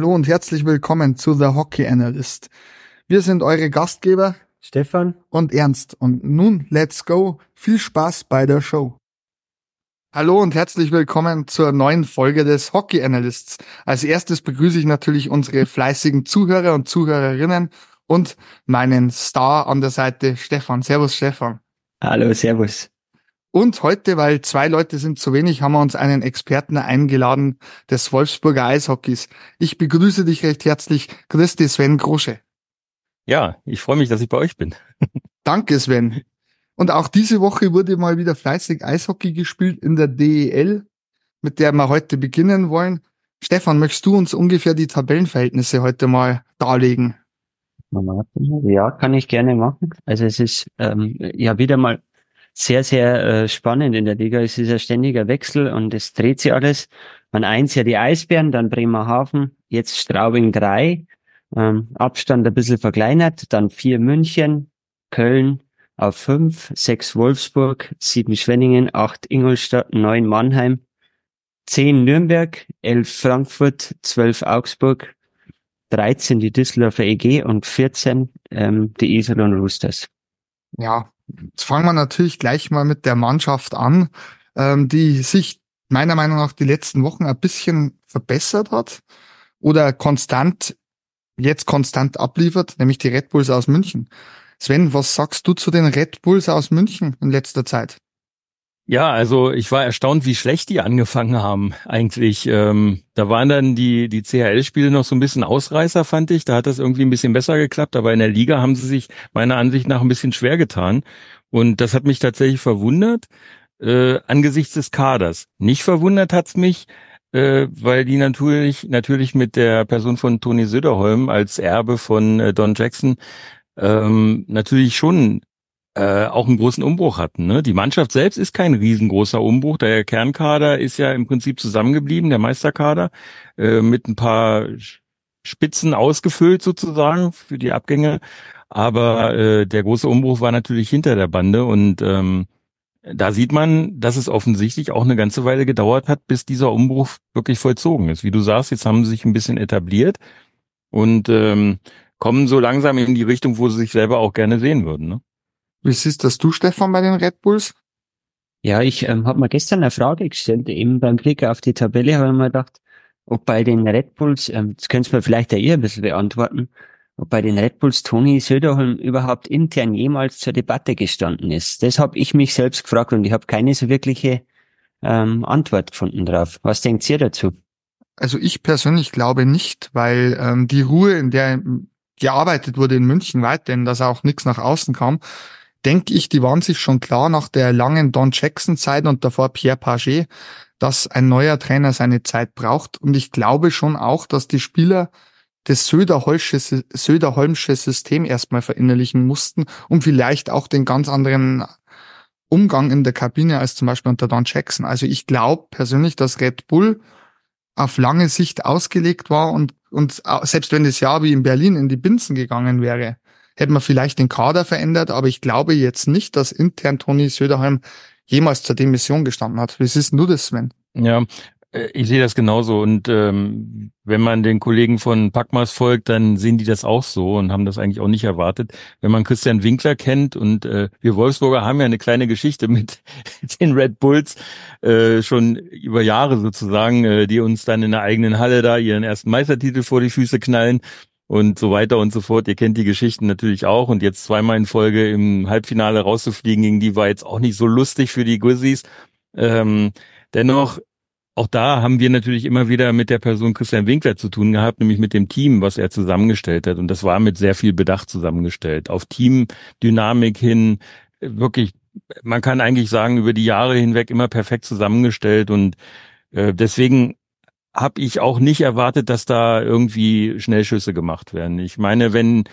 Hallo und herzlich willkommen zu The Hockey Analyst. Wir sind eure Gastgeber Stefan und Ernst und nun let's go. Viel Spaß bei der Show. Hallo und herzlich willkommen zur neuen Folge des Hockey Analysts. Als erstes begrüße ich natürlich unsere fleißigen Zuhörer und Zuhörerinnen und meinen Star an der Seite Stefan. Servus Stefan. Hallo, servus. Und heute, weil zwei Leute sind zu wenig, haben wir uns einen Experten eingeladen des Wolfsburger Eishockeys. Ich begrüße dich recht herzlich, Christi Sven Grosche. Ja, ich freue mich, dass ich bei euch bin. Danke, Sven. Und auch diese Woche wurde mal wieder fleißig Eishockey gespielt in der DEL, mit der wir heute beginnen wollen. Stefan, möchtest du uns ungefähr die Tabellenverhältnisse heute mal darlegen? Ja, kann ich gerne machen. Also es ist ähm, ja wieder mal sehr, sehr äh, spannend in der Liga. Es ist ein ständiger Wechsel und es dreht sich alles. Man eins ja die Eisbären, dann Bremerhaven, jetzt Straubing drei, ähm, Abstand ein bisschen verkleinert, dann vier München, Köln auf fünf, sechs Wolfsburg, sieben Schwenningen, acht Ingolstadt, neun Mannheim, zehn Nürnberg, elf Frankfurt, zwölf Augsburg, 13 die Düsseldorfer EG und 14 ähm, die Iserlohn Roosters. Ja, Jetzt fangen wir natürlich gleich mal mit der Mannschaft an, ähm, die sich meiner Meinung nach die letzten Wochen ein bisschen verbessert hat oder konstant, jetzt konstant abliefert, nämlich die Red Bulls aus München. Sven, was sagst du zu den Red Bulls aus München in letzter Zeit? Ja, also ich war erstaunt, wie schlecht die angefangen haben eigentlich. Ähm, da waren dann die, die CHL-Spiele noch so ein bisschen Ausreißer, fand ich. Da hat das irgendwie ein bisschen besser geklappt, aber in der Liga haben sie sich meiner Ansicht nach ein bisschen schwer getan. Und das hat mich tatsächlich verwundert, äh, angesichts des Kaders. Nicht verwundert hat's mich, äh, weil die natürlich, natürlich mit der Person von Toni Söderholm als Erbe von äh, Don Jackson ähm, natürlich schon äh, auch einen großen Umbruch hatten. Ne? Die Mannschaft selbst ist kein riesengroßer Umbruch. Der Kernkader ist ja im Prinzip zusammengeblieben, der Meisterkader, äh, mit ein paar Spitzen ausgefüllt sozusagen für die Abgänge. Aber äh, der große Umbruch war natürlich hinter der Bande und ähm, da sieht man, dass es offensichtlich auch eine ganze Weile gedauert hat, bis dieser Umbruch wirklich vollzogen ist. Wie du sagst, jetzt haben sie sich ein bisschen etabliert und ähm, kommen so langsam in die Richtung, wo sie sich selber auch gerne sehen würden. Ne? Wie siehst das du, Stefan, bei den Red Bulls? Ja, ich ähm, habe mir gestern eine Frage gestellt, eben beim Blick auf die Tabelle habe ich mir gedacht, ob bei den Red Bulls, ähm, das könnt ihr mir vielleicht ja ihr ein bisschen beantworten, ob bei den Red Bulls Toni Söderholm überhaupt intern jemals zur Debatte gestanden ist. Das habe ich mich selbst gefragt und ich habe keine so wirkliche ähm, Antwort gefunden drauf. Was denkt ihr dazu? Also ich persönlich glaube nicht, weil ähm, die Ruhe, in der gearbeitet wurde in München weiterhin, dass auch nichts nach außen kam, denke ich, die waren sich schon klar nach der langen Don Jackson Zeit und davor Pierre Paget, dass ein neuer Trainer seine Zeit braucht. Und ich glaube schon auch, dass die Spieler das Söderholmsche, Söderholmsche System erstmal verinnerlichen mussten, um vielleicht auch den ganz anderen Umgang in der Kabine als zum Beispiel unter Don Jackson. Also ich glaube persönlich, dass Red Bull auf lange Sicht ausgelegt war und, und selbst wenn das Jahr wie in Berlin in die Binsen gegangen wäre, hätte man vielleicht den Kader verändert, aber ich glaube jetzt nicht, dass intern Toni Söderheim jemals zur Demission gestanden hat. Wie siehst du das, Sven? Ja, äh, ich sehe das genauso und ähm, wenn man den Kollegen von Packmas folgt, dann sehen die das auch so und haben das eigentlich auch nicht erwartet. Wenn man Christian Winkler kennt und äh, wir Wolfsburger haben ja eine kleine Geschichte mit den Red Bulls äh, schon über Jahre sozusagen, äh, die uns dann in der eigenen Halle da ihren ersten Meistertitel vor die Füße knallen und so weiter und so fort. Ihr kennt die Geschichten natürlich auch und jetzt zweimal in Folge im Halbfinale rauszufliegen gegen die war jetzt auch nicht so lustig für die Grizzlies. Ähm, dennoch auch da haben wir natürlich immer wieder mit der Person Christian Winkler zu tun gehabt, nämlich mit dem Team, was er zusammengestellt hat. Und das war mit sehr viel Bedacht zusammengestellt. Auf Teamdynamik hin, wirklich, man kann eigentlich sagen, über die Jahre hinweg immer perfekt zusammengestellt. Und äh, deswegen habe ich auch nicht erwartet, dass da irgendwie Schnellschüsse gemacht werden. Ich meine, wenn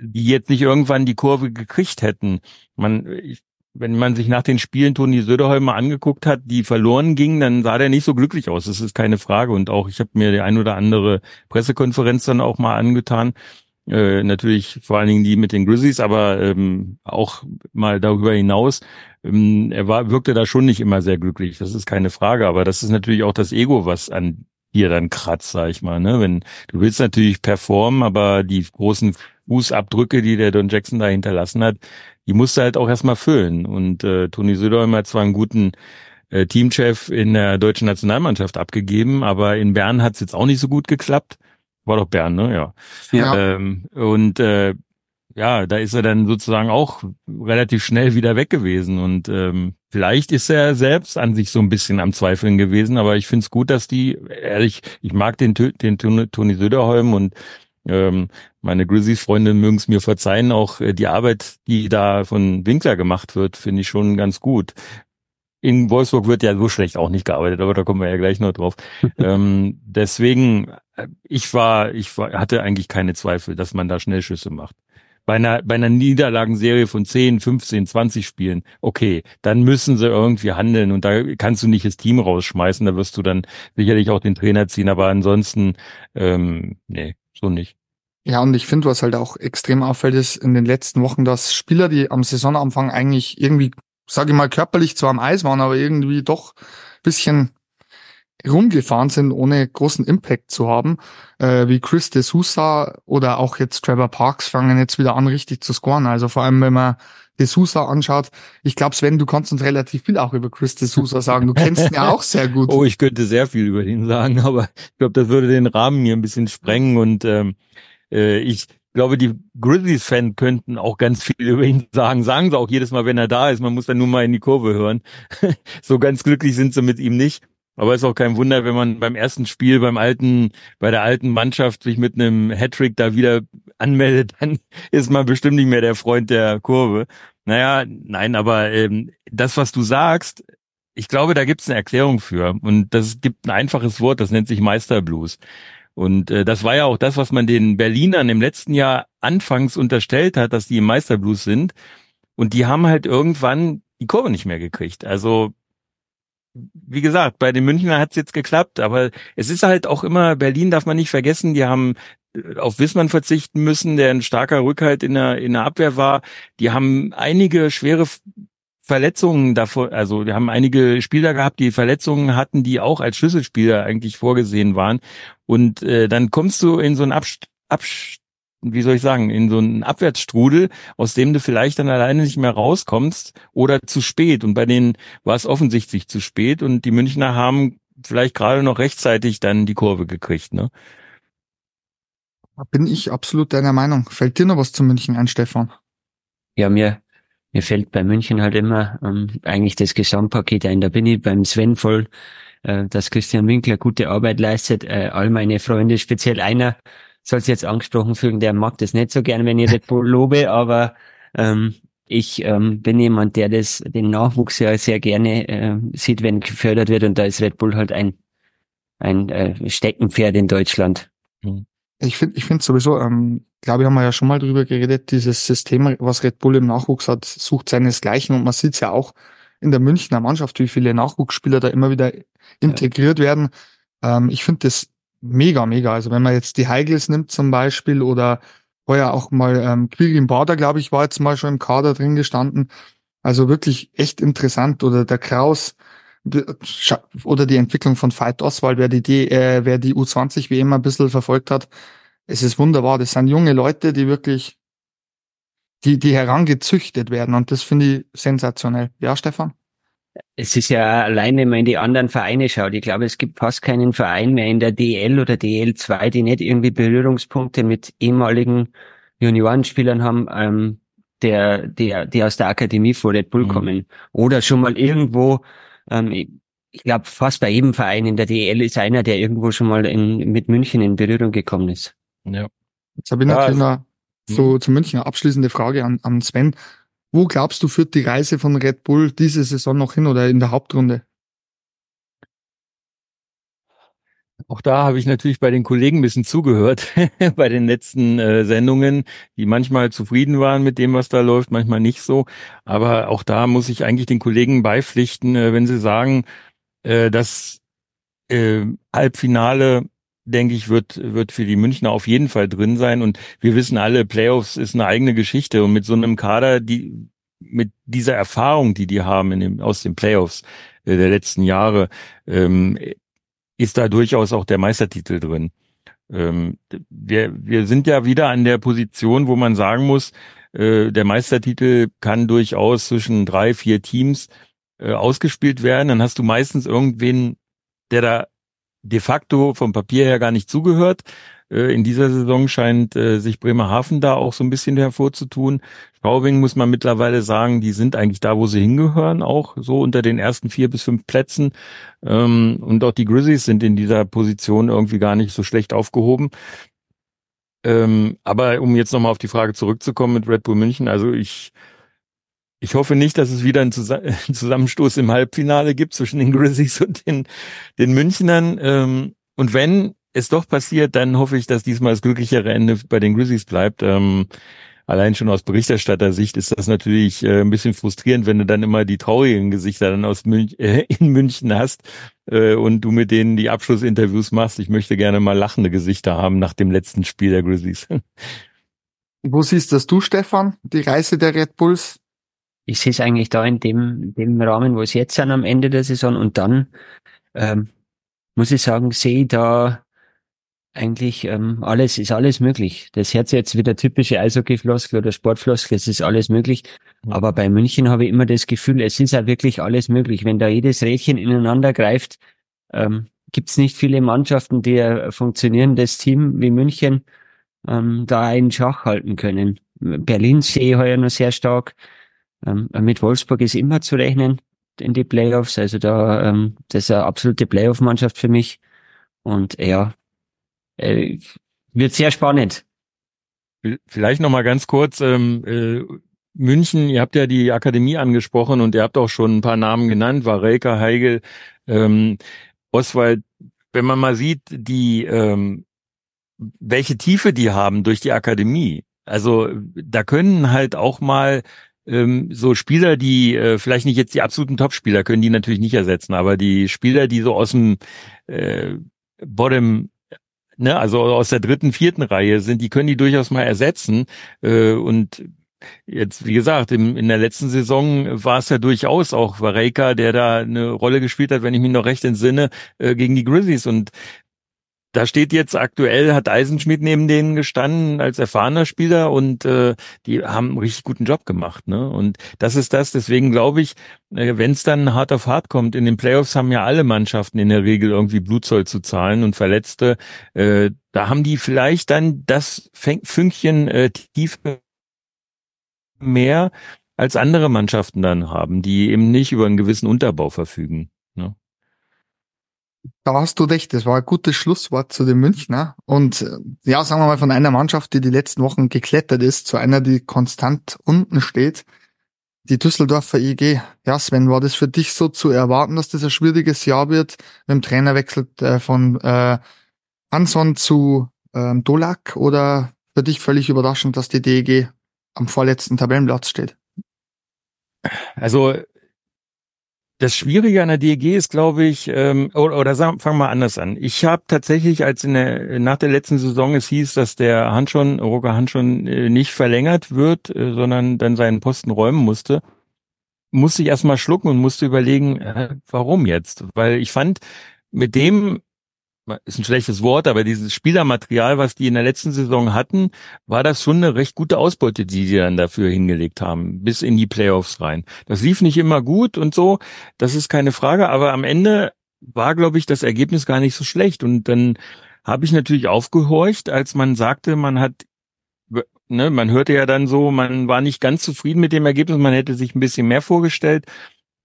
die jetzt nicht irgendwann die Kurve gekriegt hätten, man, ich wenn man sich nach den Spielen Toni Söderholm mal angeguckt hat, die verloren gingen, dann sah der nicht so glücklich aus. Das ist keine Frage. Und auch ich habe mir die ein oder andere Pressekonferenz dann auch mal angetan. Äh, natürlich vor allen Dingen die mit den Grizzlies, aber ähm, auch mal darüber hinaus. Ähm, er war, wirkte da schon nicht immer sehr glücklich. Das ist keine Frage. Aber das ist natürlich auch das Ego, was an hier dann kratzt, sag ich mal. Ne? Wenn du willst natürlich performen, aber die großen Fußabdrücke, die der Don Jackson da hinterlassen hat, die musste halt auch erstmal füllen. Und äh, Toni Söderholm hat zwar einen guten äh, Teamchef in der deutschen Nationalmannschaft abgegeben, aber in Bern hat es jetzt auch nicht so gut geklappt. War doch Bern, ne? Ja. ja. Ähm, und äh, ja, da ist er dann sozusagen auch relativ schnell wieder weg gewesen. Und ähm, vielleicht ist er selbst an sich so ein bisschen am Zweifeln gewesen, aber ich finde es gut, dass die, ehrlich, ich mag den, den Toni Söderholm und ähm, meine Grizzlies-Freunde mögen es mir verzeihen, auch äh, die Arbeit, die da von Winkler gemacht wird, finde ich schon ganz gut. In Wolfsburg wird ja so schlecht auch nicht gearbeitet, aber da kommen wir ja gleich noch drauf. ähm, deswegen, äh, ich war, ich war, hatte eigentlich keine Zweifel, dass man da Schnellschüsse macht. Bei einer, bei einer Niederlagenserie von 10, 15, 20 Spielen, okay, dann müssen sie irgendwie handeln und da kannst du nicht das Team rausschmeißen, da wirst du dann sicherlich auch den Trainer ziehen, aber ansonsten, ähm, nee, so nicht. Ja, und ich finde, was halt auch extrem auffällt, ist in den letzten Wochen, dass Spieler, die am Saisonanfang eigentlich irgendwie, sage ich mal, körperlich zwar am Eis waren, aber irgendwie doch bisschen rumgefahren sind, ohne großen Impact zu haben, äh, wie Chris de Sousa oder auch jetzt Trevor Parks fangen jetzt wieder an, richtig zu scoren. Also vor allem, wenn man de Sousa anschaut, ich glaube, Sven, du kannst uns relativ viel auch über Chris de Sousa sagen. Du kennst ihn ja auch sehr gut. Oh, ich könnte sehr viel über ihn sagen, aber ich glaube, das würde den Rahmen hier ein bisschen sprengen und ähm, äh, ich glaube, die Grizzlies-Fans könnten auch ganz viel über ihn sagen. Sagen sie auch jedes Mal, wenn er da ist. Man muss dann nur mal in die Kurve hören. so ganz glücklich sind sie mit ihm nicht. Aber ist auch kein Wunder, wenn man beim ersten Spiel beim alten, bei der alten Mannschaft sich mit einem Hattrick da wieder anmeldet, dann ist man bestimmt nicht mehr der Freund der Kurve. Naja, nein, aber ähm, das, was du sagst, ich glaube, da gibt es eine Erklärung für. Und das gibt ein einfaches Wort, das nennt sich Meisterblues. Und äh, das war ja auch das, was man den Berlinern im letzten Jahr anfangs unterstellt hat, dass die im Meisterblues sind. Und die haben halt irgendwann die Kurve nicht mehr gekriegt. Also wie gesagt, bei den Münchner hat es jetzt geklappt, aber es ist halt auch immer, Berlin darf man nicht vergessen, die haben äh, auf Wissmann verzichten müssen, der ein starker Rückhalt in der, in der Abwehr war. Die haben einige schwere Verletzungen davor, also wir haben einige Spieler gehabt, die Verletzungen hatten, die auch als Schlüsselspieler eigentlich vorgesehen waren. Und äh, dann kommst du in so einen Abst Abst wie soll ich sagen, in so einen Abwärtsstrudel, aus dem du vielleicht dann alleine nicht mehr rauskommst oder zu spät. Und bei denen war es offensichtlich zu spät und die Münchner haben vielleicht gerade noch rechtzeitig dann die Kurve gekriegt, ne? Bin ich absolut deiner Meinung. Fällt dir noch was zu München ein, Stefan? Ja, mir, mir fällt bei München halt immer ähm, eigentlich das Gesamtpaket ein. Da bin ich beim Sven voll, äh, dass Christian Winkler gute Arbeit leistet. Äh, all meine Freunde, speziell einer, soll sich jetzt angesprochen fühlen, der mag das nicht so gern, wenn ich Red Bull lobe, aber ähm, ich ähm, bin jemand, der das den Nachwuchs ja sehr gerne äh, sieht, wenn gefördert wird und da ist Red Bull halt ein ein äh, Steckenpferd in Deutschland. Ich finde ich finde sowieso, ähm, glaube ich, haben wir ja schon mal drüber geredet, dieses System, was Red Bull im Nachwuchs hat, sucht seinesgleichen und man sieht ja auch in der Münchner Mannschaft, wie viele Nachwuchsspieler da immer wieder integriert ja. werden. Ähm, ich finde das mega, mega. Also wenn man jetzt die Heigels nimmt zum Beispiel oder heuer auch mal ähm, Quirin Bader, glaube ich, war jetzt mal schon im Kader drin gestanden. Also wirklich echt interessant. Oder der Kraus oder die Entwicklung von Veit Oswald, wer die, äh, wer die U20 wie immer ein bisschen verfolgt hat. Es ist wunderbar. Das sind junge Leute, die wirklich, die, die herangezüchtet werden. Und das finde ich sensationell. Ja, Stefan? es ist ja allein, wenn man in die anderen Vereine schaut. Ich glaube, es gibt fast keinen Verein mehr in der DL oder DL2, die nicht irgendwie Berührungspunkte mit ehemaligen Juniorenspielern haben, ähm, der, der, die aus der Akademie vor Red Bull mhm. kommen. Oder schon mal irgendwo, ähm, ich glaube, fast bei jedem Verein in der DL ist einer, der irgendwo schon mal in, mit München in Berührung gekommen ist. Ja. Jetzt habe ich natürlich ja, also, noch so mhm. zu München eine abschließende Frage an, an Sven. Wo glaubst du, führt die Reise von Red Bull diese Saison noch hin oder in der Hauptrunde? Auch da habe ich natürlich bei den Kollegen ein bisschen zugehört, bei den letzten äh, Sendungen, die manchmal zufrieden waren mit dem, was da läuft, manchmal nicht so. Aber auch da muss ich eigentlich den Kollegen beipflichten, äh, wenn sie sagen, äh, dass äh, Halbfinale denke ich, wird, wird für die Münchner auf jeden Fall drin sein. Und wir wissen alle, Playoffs ist eine eigene Geschichte. Und mit so einem Kader, die, mit dieser Erfahrung, die die haben in dem, aus den Playoffs äh, der letzten Jahre, ähm, ist da durchaus auch der Meistertitel drin. Ähm, wir, wir sind ja wieder an der Position, wo man sagen muss, äh, der Meistertitel kann durchaus zwischen drei, vier Teams äh, ausgespielt werden. Dann hast du meistens irgendwen, der da de facto vom Papier her gar nicht zugehört. Äh, in dieser Saison scheint äh, sich Bremerhaven da auch so ein bisschen hervorzutun. Straubing muss man mittlerweile sagen, die sind eigentlich da, wo sie hingehören, auch so unter den ersten vier bis fünf Plätzen. Ähm, und auch die Grizzlies sind in dieser Position irgendwie gar nicht so schlecht aufgehoben. Ähm, aber um jetzt nochmal auf die Frage zurückzukommen mit Red Bull München, also ich ich hoffe nicht, dass es wieder einen Zusammenstoß im Halbfinale gibt zwischen den Grizzlies und den, den Münchnern. Ähm, und wenn es doch passiert, dann hoffe ich, dass diesmal das glücklichere Ende bei den Grizzlies bleibt. Ähm, allein schon aus Berichterstattersicht ist das natürlich äh, ein bisschen frustrierend, wenn du dann immer die traurigen Gesichter dann aus Münch, äh, in München hast äh, und du mit denen die Abschlussinterviews machst. Ich möchte gerne mal lachende Gesichter haben nach dem letzten Spiel der Grizzlies. Wo siehst das du, Stefan, die Reise der Red Bulls? Ich sehe es eigentlich da in dem, dem Rahmen, wo es jetzt sind am Ende der Saison und dann ähm, muss ich sagen, sehe ich da eigentlich ähm, alles ist alles möglich. Das hört sich jetzt wieder typische Eishockey-Floskel oder Sportfloskel, es ist alles möglich. Aber bei München habe ich immer das Gefühl, es ist auch wirklich alles möglich. Wenn da jedes Rädchen ineinander greift, ähm, gibt es nicht viele Mannschaften, die ein funktionierendes Team wie München ähm, da einen Schach halten können. Berlin sehe ich heuer noch sehr stark. Ähm, mit Wolfsburg ist immer zu rechnen in die Playoffs. Also da, ähm, das ist eine absolute Playoff-Mannschaft für mich. Und ja, äh, wird sehr spannend. Vielleicht noch mal ganz kurz, ähm, äh, München, ihr habt ja die Akademie angesprochen und ihr habt auch schon ein paar Namen genannt, Warelka, Heigel, ähm, Oswald. Wenn man mal sieht, die ähm, welche Tiefe die haben durch die Akademie. Also da können halt auch mal ähm, so Spieler, die äh, vielleicht nicht jetzt die absoluten Top-Spieler können die natürlich nicht ersetzen, aber die Spieler, die so aus dem äh, Bottom ne, also aus der dritten, vierten Reihe sind, die können die durchaus mal ersetzen. Äh, und jetzt, wie gesagt, im, in der letzten Saison war es ja durchaus auch Vareka, der da eine Rolle gespielt hat, wenn ich mich noch recht entsinne, äh, gegen die Grizzlies. Und da steht jetzt aktuell, hat Eisenschmidt neben denen gestanden als erfahrener Spieler und äh, die haben einen richtig guten Job gemacht. Ne? Und das ist das, deswegen glaube ich, äh, wenn es dann hart auf hart kommt, in den Playoffs haben ja alle Mannschaften in der Regel irgendwie Blutzoll zu zahlen und Verletzte, äh, da haben die vielleicht dann das Fünkchen äh, Tiefe mehr als andere Mannschaften dann haben, die eben nicht über einen gewissen Unterbau verfügen. Da hast du recht, das war ein gutes Schlusswort zu den Münchner. Und äh, ja, sagen wir mal, von einer Mannschaft, die die letzten Wochen geklettert ist, zu einer, die konstant unten steht, die Düsseldorfer IG. Ja, Sven, war das für dich so zu erwarten, dass das ein schwieriges Jahr wird? Mit dem Trainerwechsel äh, von äh, Hanson zu ähm, Dolak oder für dich völlig überraschend, dass die DEG am vorletzten Tabellenplatz steht? Also das Schwierige an der DEG ist, glaube ich, ähm, oder, oder sagen, fangen wir anders an. Ich habe tatsächlich, als in der, nach der letzten Saison es hieß, dass der Hanschon, Roger Hanschon äh, nicht verlängert wird, äh, sondern dann seinen Posten räumen musste, musste ich erstmal schlucken und musste überlegen, äh, warum jetzt? Weil ich fand, mit dem, ist ein schlechtes Wort, aber dieses Spielermaterial, was die in der letzten Saison hatten, war das schon eine recht gute Ausbeute, die die dann dafür hingelegt haben, bis in die Playoffs rein. Das lief nicht immer gut und so, das ist keine Frage, aber am Ende war, glaube ich, das Ergebnis gar nicht so schlecht. Und dann habe ich natürlich aufgehorcht, als man sagte, man hat, ne, man hörte ja dann so, man war nicht ganz zufrieden mit dem Ergebnis, man hätte sich ein bisschen mehr vorgestellt.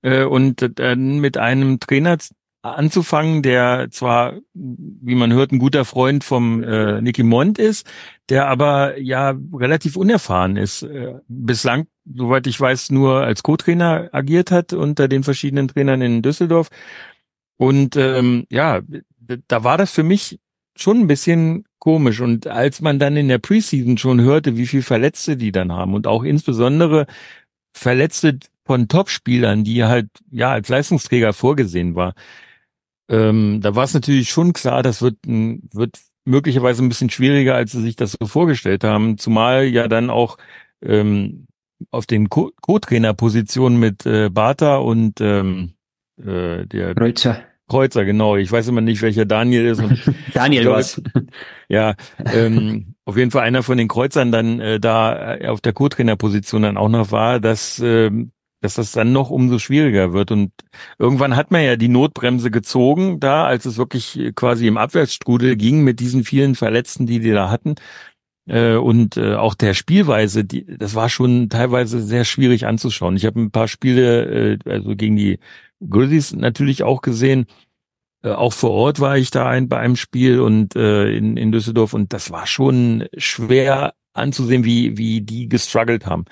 Äh, und dann mit einem Trainer anzufangen, der zwar, wie man hört, ein guter Freund vom äh, Nicky Mond ist, der aber ja relativ unerfahren ist. Äh, bislang, soweit ich weiß, nur als Co-Trainer agiert hat unter den verschiedenen Trainern in Düsseldorf. Und ähm, ja, da war das für mich schon ein bisschen komisch. Und als man dann in der Preseason schon hörte, wie viel Verletzte die dann haben und auch insbesondere Verletzte von Topspielern, die halt ja als Leistungsträger vorgesehen war, ähm, da war es natürlich schon klar, das wird, wird möglicherweise ein bisschen schwieriger, als sie sich das so vorgestellt haben, zumal ja dann auch ähm, auf den Co-Trainer-Positionen mit äh, Bata und ähm, äh, der Kreuzer. Kreuzer, genau. Ich weiß immer nicht, welcher Daniel ist. Daniel was. Ja, ähm, auf jeden Fall einer von den Kreuzern dann äh, da äh, auf der Co-Trainer-Position dann auch noch war, dass, äh, dass das dann noch umso schwieriger wird. Und irgendwann hat man ja die Notbremse gezogen, da, als es wirklich quasi im Abwärtsstrudel ging mit diesen vielen Verletzten, die die da hatten. Äh, und äh, auch der Spielweise, die, das war schon teilweise sehr schwierig anzuschauen. Ich habe ein paar Spiele, äh, also gegen die Grizzlies natürlich auch gesehen. Auch vor Ort war ich da ein, bei einem Spiel und in, in Düsseldorf und das war schon schwer anzusehen, wie, wie die gestruggelt haben.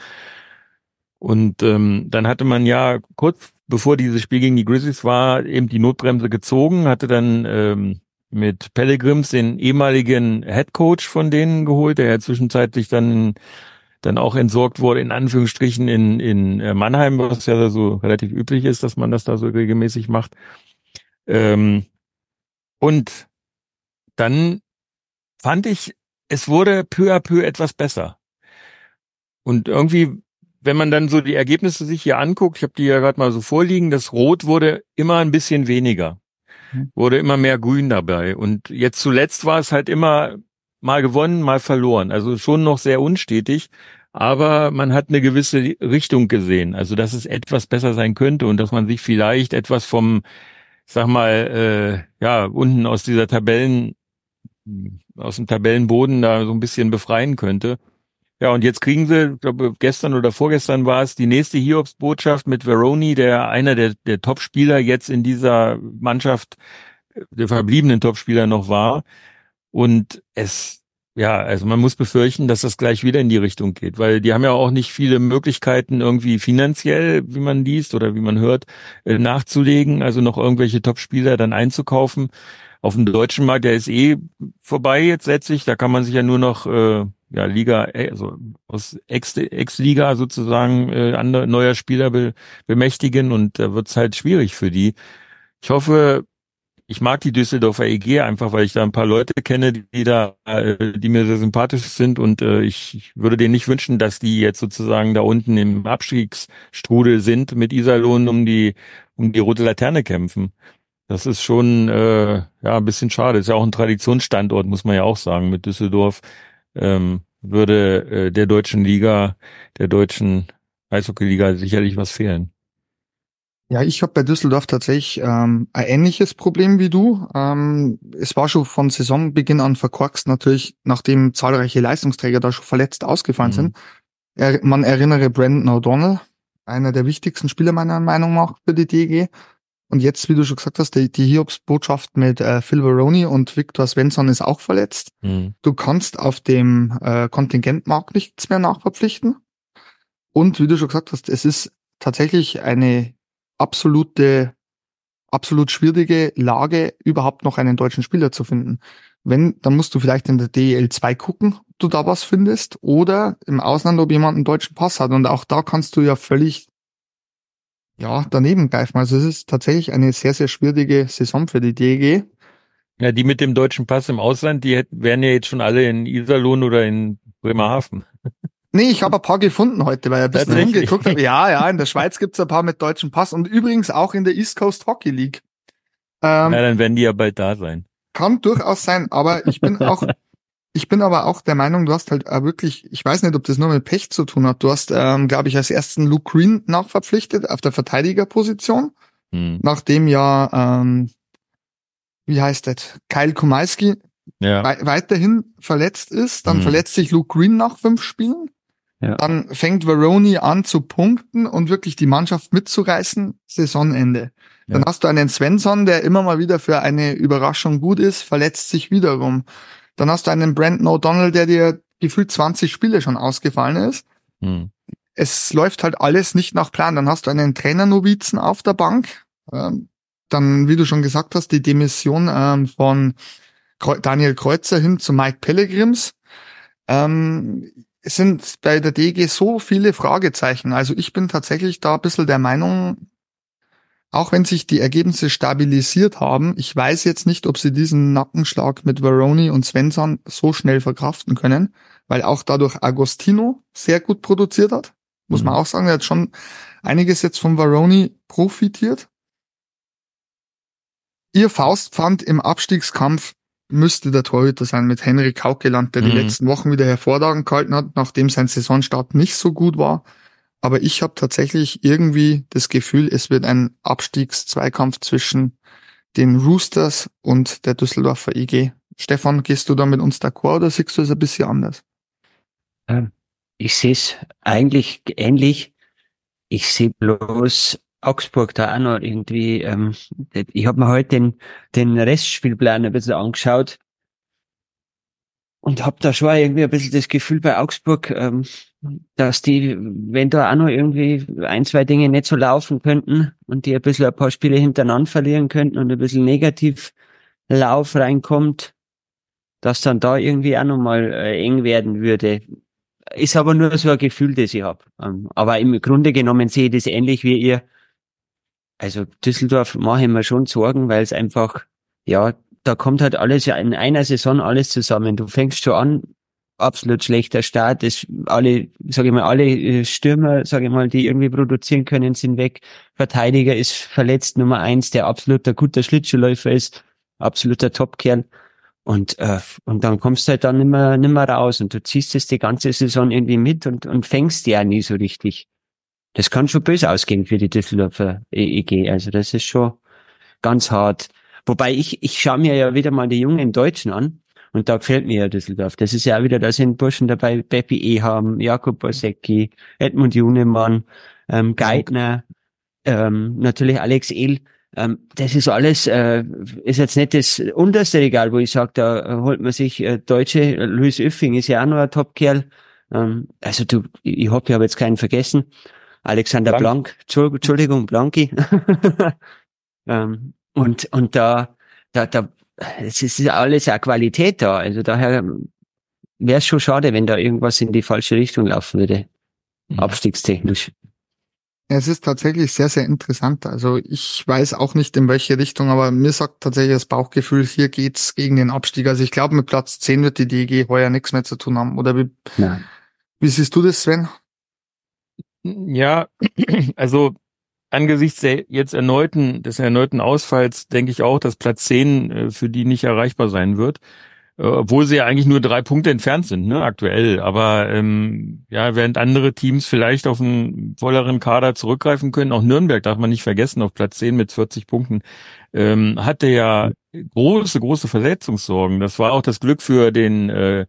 Und ähm, dann hatte man ja kurz bevor dieses Spiel gegen die Grizzlies war, eben die Notbremse gezogen, hatte dann ähm, mit Pellegrims den ehemaligen Head Coach von denen geholt, der ja zwischenzeitlich dann dann auch entsorgt wurde, in Anführungsstrichen, in, in äh, Mannheim, was ja so relativ üblich ist, dass man das da so regelmäßig macht. Ähm, und dann fand ich, es wurde peu à peu etwas besser. Und irgendwie, wenn man dann so die Ergebnisse sich hier anguckt, ich habe die ja gerade mal so vorliegen, das Rot wurde immer ein bisschen weniger. Mhm. wurde immer mehr Grün dabei. Und jetzt zuletzt war es halt immer mal gewonnen, mal verloren. Also schon noch sehr unstetig. Aber man hat eine gewisse Richtung gesehen. Also dass es etwas besser sein könnte und dass man sich vielleicht etwas vom, sag mal, äh, ja, unten aus dieser Tabellen, aus dem Tabellenboden da so ein bisschen befreien könnte. Ja, und jetzt kriegen sie, glaube, gestern oder vorgestern war es die nächste Hiobs-Botschaft mit Veroni, der einer der, der Top-Spieler jetzt in dieser Mannschaft, der verbliebenen Top-Spieler noch war. Und es, ja, also man muss befürchten, dass das gleich wieder in die Richtung geht, weil die haben ja auch nicht viele Möglichkeiten irgendwie finanziell, wie man liest oder wie man hört, äh, nachzulegen, also noch irgendwelche Top-Spieler dann einzukaufen. Auf dem deutschen Markt, der ist eh vorbei jetzt letztlich, da kann man sich ja nur noch äh, ja, Liga, äh, also aus Ex-Liga sozusagen äh, andere, neuer Spieler be, bemächtigen und da wird's halt schwierig für die. Ich hoffe, ich mag die Düsseldorfer EG einfach, weil ich da ein paar Leute kenne, die, die da, äh, die mir sehr sympathisch sind und äh, ich, ich würde denen nicht wünschen, dass die jetzt sozusagen da unten im Abstiegsstrudel sind mit Iserlohn um die um die rote Laterne kämpfen. Das ist schon äh, ja ein bisschen schade. Ist ja auch ein Traditionsstandort, muss man ja auch sagen, mit Düsseldorf ähm, würde äh, der deutschen Liga, der deutschen Eishockey-Liga sicherlich was fehlen. Ja, ich habe bei Düsseldorf tatsächlich ähm, ein ähnliches Problem wie du. Ähm, es war schon von Saisonbeginn an verkorkst, natürlich, nachdem zahlreiche Leistungsträger da schon verletzt ausgefallen mhm. sind. Er, man erinnere Brandon O'Donnell, einer der wichtigsten Spieler meiner Meinung nach für die DG. Und jetzt, wie du schon gesagt hast, die, die Hiobs-Botschaft mit äh, Phil Veroni und Victor Svensson ist auch verletzt. Mhm. Du kannst auf dem äh, Kontingentmarkt nichts mehr nachverpflichten. Und wie du schon gesagt hast, es ist tatsächlich eine absolute, absolut schwierige Lage, überhaupt noch einen deutschen Spieler zu finden. Wenn, dann musst du vielleicht in der DEL 2 gucken, ob du da was findest, oder im Ausland, ob jemand einen deutschen Pass hat. Und auch da kannst du ja völlig ja, daneben greifen. Also es ist tatsächlich eine sehr, sehr schwierige Saison für die DEG. Ja, die mit dem deutschen Pass im Ausland, die wären ja jetzt schon alle in Iserlohn oder in Bremerhaven. Nee, ich habe ein paar gefunden heute, weil ich ein bisschen rumgeguckt habe. Ja, ja, in der Schweiz gibt's ein paar mit deutschem Pass und übrigens auch in der East Coast Hockey League. Ähm, ja, dann werden die ja bald da sein. Kann durchaus sein, aber ich bin auch Ich bin aber auch der Meinung, du hast halt äh, wirklich, ich weiß nicht, ob das nur mit Pech zu tun hat. Du hast, ähm, glaube ich, als ersten Luke Green nachverpflichtet auf der Verteidigerposition, hm. nachdem ja, ähm, wie heißt das, Kyle Kumalski ja. wei weiterhin verletzt ist. Dann hm. verletzt sich Luke Green nach fünf Spielen. Ja. Dann fängt Veroni an zu punkten und wirklich die Mannschaft mitzureißen, Saisonende. Ja. Dann hast du einen Svensson, der immer mal wieder für eine Überraschung gut ist, verletzt sich wiederum. Dann hast du einen Brandon O'Donnell, der dir gefühlt 20 Spiele schon ausgefallen ist. Hm. Es läuft halt alles nicht nach Plan. Dann hast du einen Trainernovizen auf der Bank. Ähm, dann, wie du schon gesagt hast, die Demission ähm, von Daniel Kreuzer hin zu Mike Pellegrims. Ähm, es sind bei der DG so viele Fragezeichen. Also ich bin tatsächlich da ein bisschen der Meinung, auch wenn sich die Ergebnisse stabilisiert haben, ich weiß jetzt nicht, ob sie diesen Nackenschlag mit Veroni und Svensson so schnell verkraften können, weil auch dadurch Agostino sehr gut produziert hat. Muss mhm. man auch sagen, er hat schon einiges jetzt von Veroni profitiert. Ihr Faustpfand im Abstiegskampf müsste der Torhüter sein mit Henrik Haukeland, der mhm. die letzten Wochen wieder hervorragend gehalten hat, nachdem sein Saisonstart nicht so gut war. Aber ich habe tatsächlich irgendwie das Gefühl, es wird ein Abstiegszweikampf zwischen den Roosters und der Düsseldorfer IG. Stefan, gehst du da mit uns d'accord oder siehst du es ein bisschen anders? Ähm, ich sehe es eigentlich ähnlich. Ich sehe bloß Augsburg da auch noch irgendwie. Ähm, ich habe mir heute den, den Restspielplan ein bisschen angeschaut und habe da schon irgendwie ein bisschen das Gefühl bei Augsburg, ähm, dass die, wenn da auch noch irgendwie ein, zwei Dinge nicht so laufen könnten und die ein bisschen ein paar Spiele hintereinander verlieren könnten und ein bisschen negativ Lauf reinkommt, dass dann da irgendwie auch nochmal äh, eng werden würde. Ist aber nur so ein Gefühl, das ich habe. Ähm, aber im Grunde genommen sehe ich das ähnlich wie ihr. Also Düsseldorf mache ich mir schon Sorgen, weil es einfach, ja, da kommt halt alles ja in einer Saison alles zusammen. Du fängst schon an, absolut schlechter Start. Das alle, sage ich mal, alle äh, Stürmer, sage ich mal, die irgendwie produzieren können, sind weg. Verteidiger ist verletzt Nummer eins, der absoluter guter Schlittschuhläufer ist, absoluter Topkern. Und, äh, und dann kommst du halt dann nimmer, nimmer raus und du ziehst es die ganze Saison irgendwie mit und, und fängst ja nie so richtig. Das kann schon böse ausgehen für die Düsseldorfer EEG. Also das ist schon ganz hart. Wobei ich, ich schaue mir ja wieder mal die jungen Deutschen an und da gefällt mir ja Düsseldorf. Das ist ja auch wieder, da sind Burschen dabei, Beppi Eham, Jakob Bosecki, Edmund Junemann, ähm, Geithner, ähm, natürlich Alex Ehl. Ähm, das ist alles, äh, ist jetzt nicht das unterste Regal, wo ich sage, da holt man sich äh, Deutsche. Luis Öffing ist ja auch noch ein Topkerl. Ähm, also du, ich hoffe, ich habe jetzt keinen vergessen. Alexander Blank, Blank Entschuldigung, Blanki. ähm, und, und da, da, da, es ist alles eine Qualität da. Also daher wäre es schon schade, wenn da irgendwas in die falsche Richtung laufen würde. Mhm. Abstiegstechnisch. Es ist tatsächlich sehr, sehr interessant. Also ich weiß auch nicht in welche Richtung, aber mir sagt tatsächlich das Bauchgefühl, hier geht's gegen den Abstieg. Also ich glaube, mit Platz 10 wird die DG heuer nichts mehr zu tun haben. Oder wie, Nein. wie siehst du das, Sven? Ja, also angesichts der jetzt erneuten, des erneuten Ausfalls denke ich auch, dass Platz 10 äh, für die nicht erreichbar sein wird. Äh, obwohl sie ja eigentlich nur drei Punkte entfernt sind, ne, aktuell. Aber ähm, ja, während andere Teams vielleicht auf einen volleren Kader zurückgreifen können, auch Nürnberg darf man nicht vergessen, auf Platz 10 mit 40 Punkten, ähm, hatte ja große, große Verletzungssorgen. Das war auch das Glück für den äh,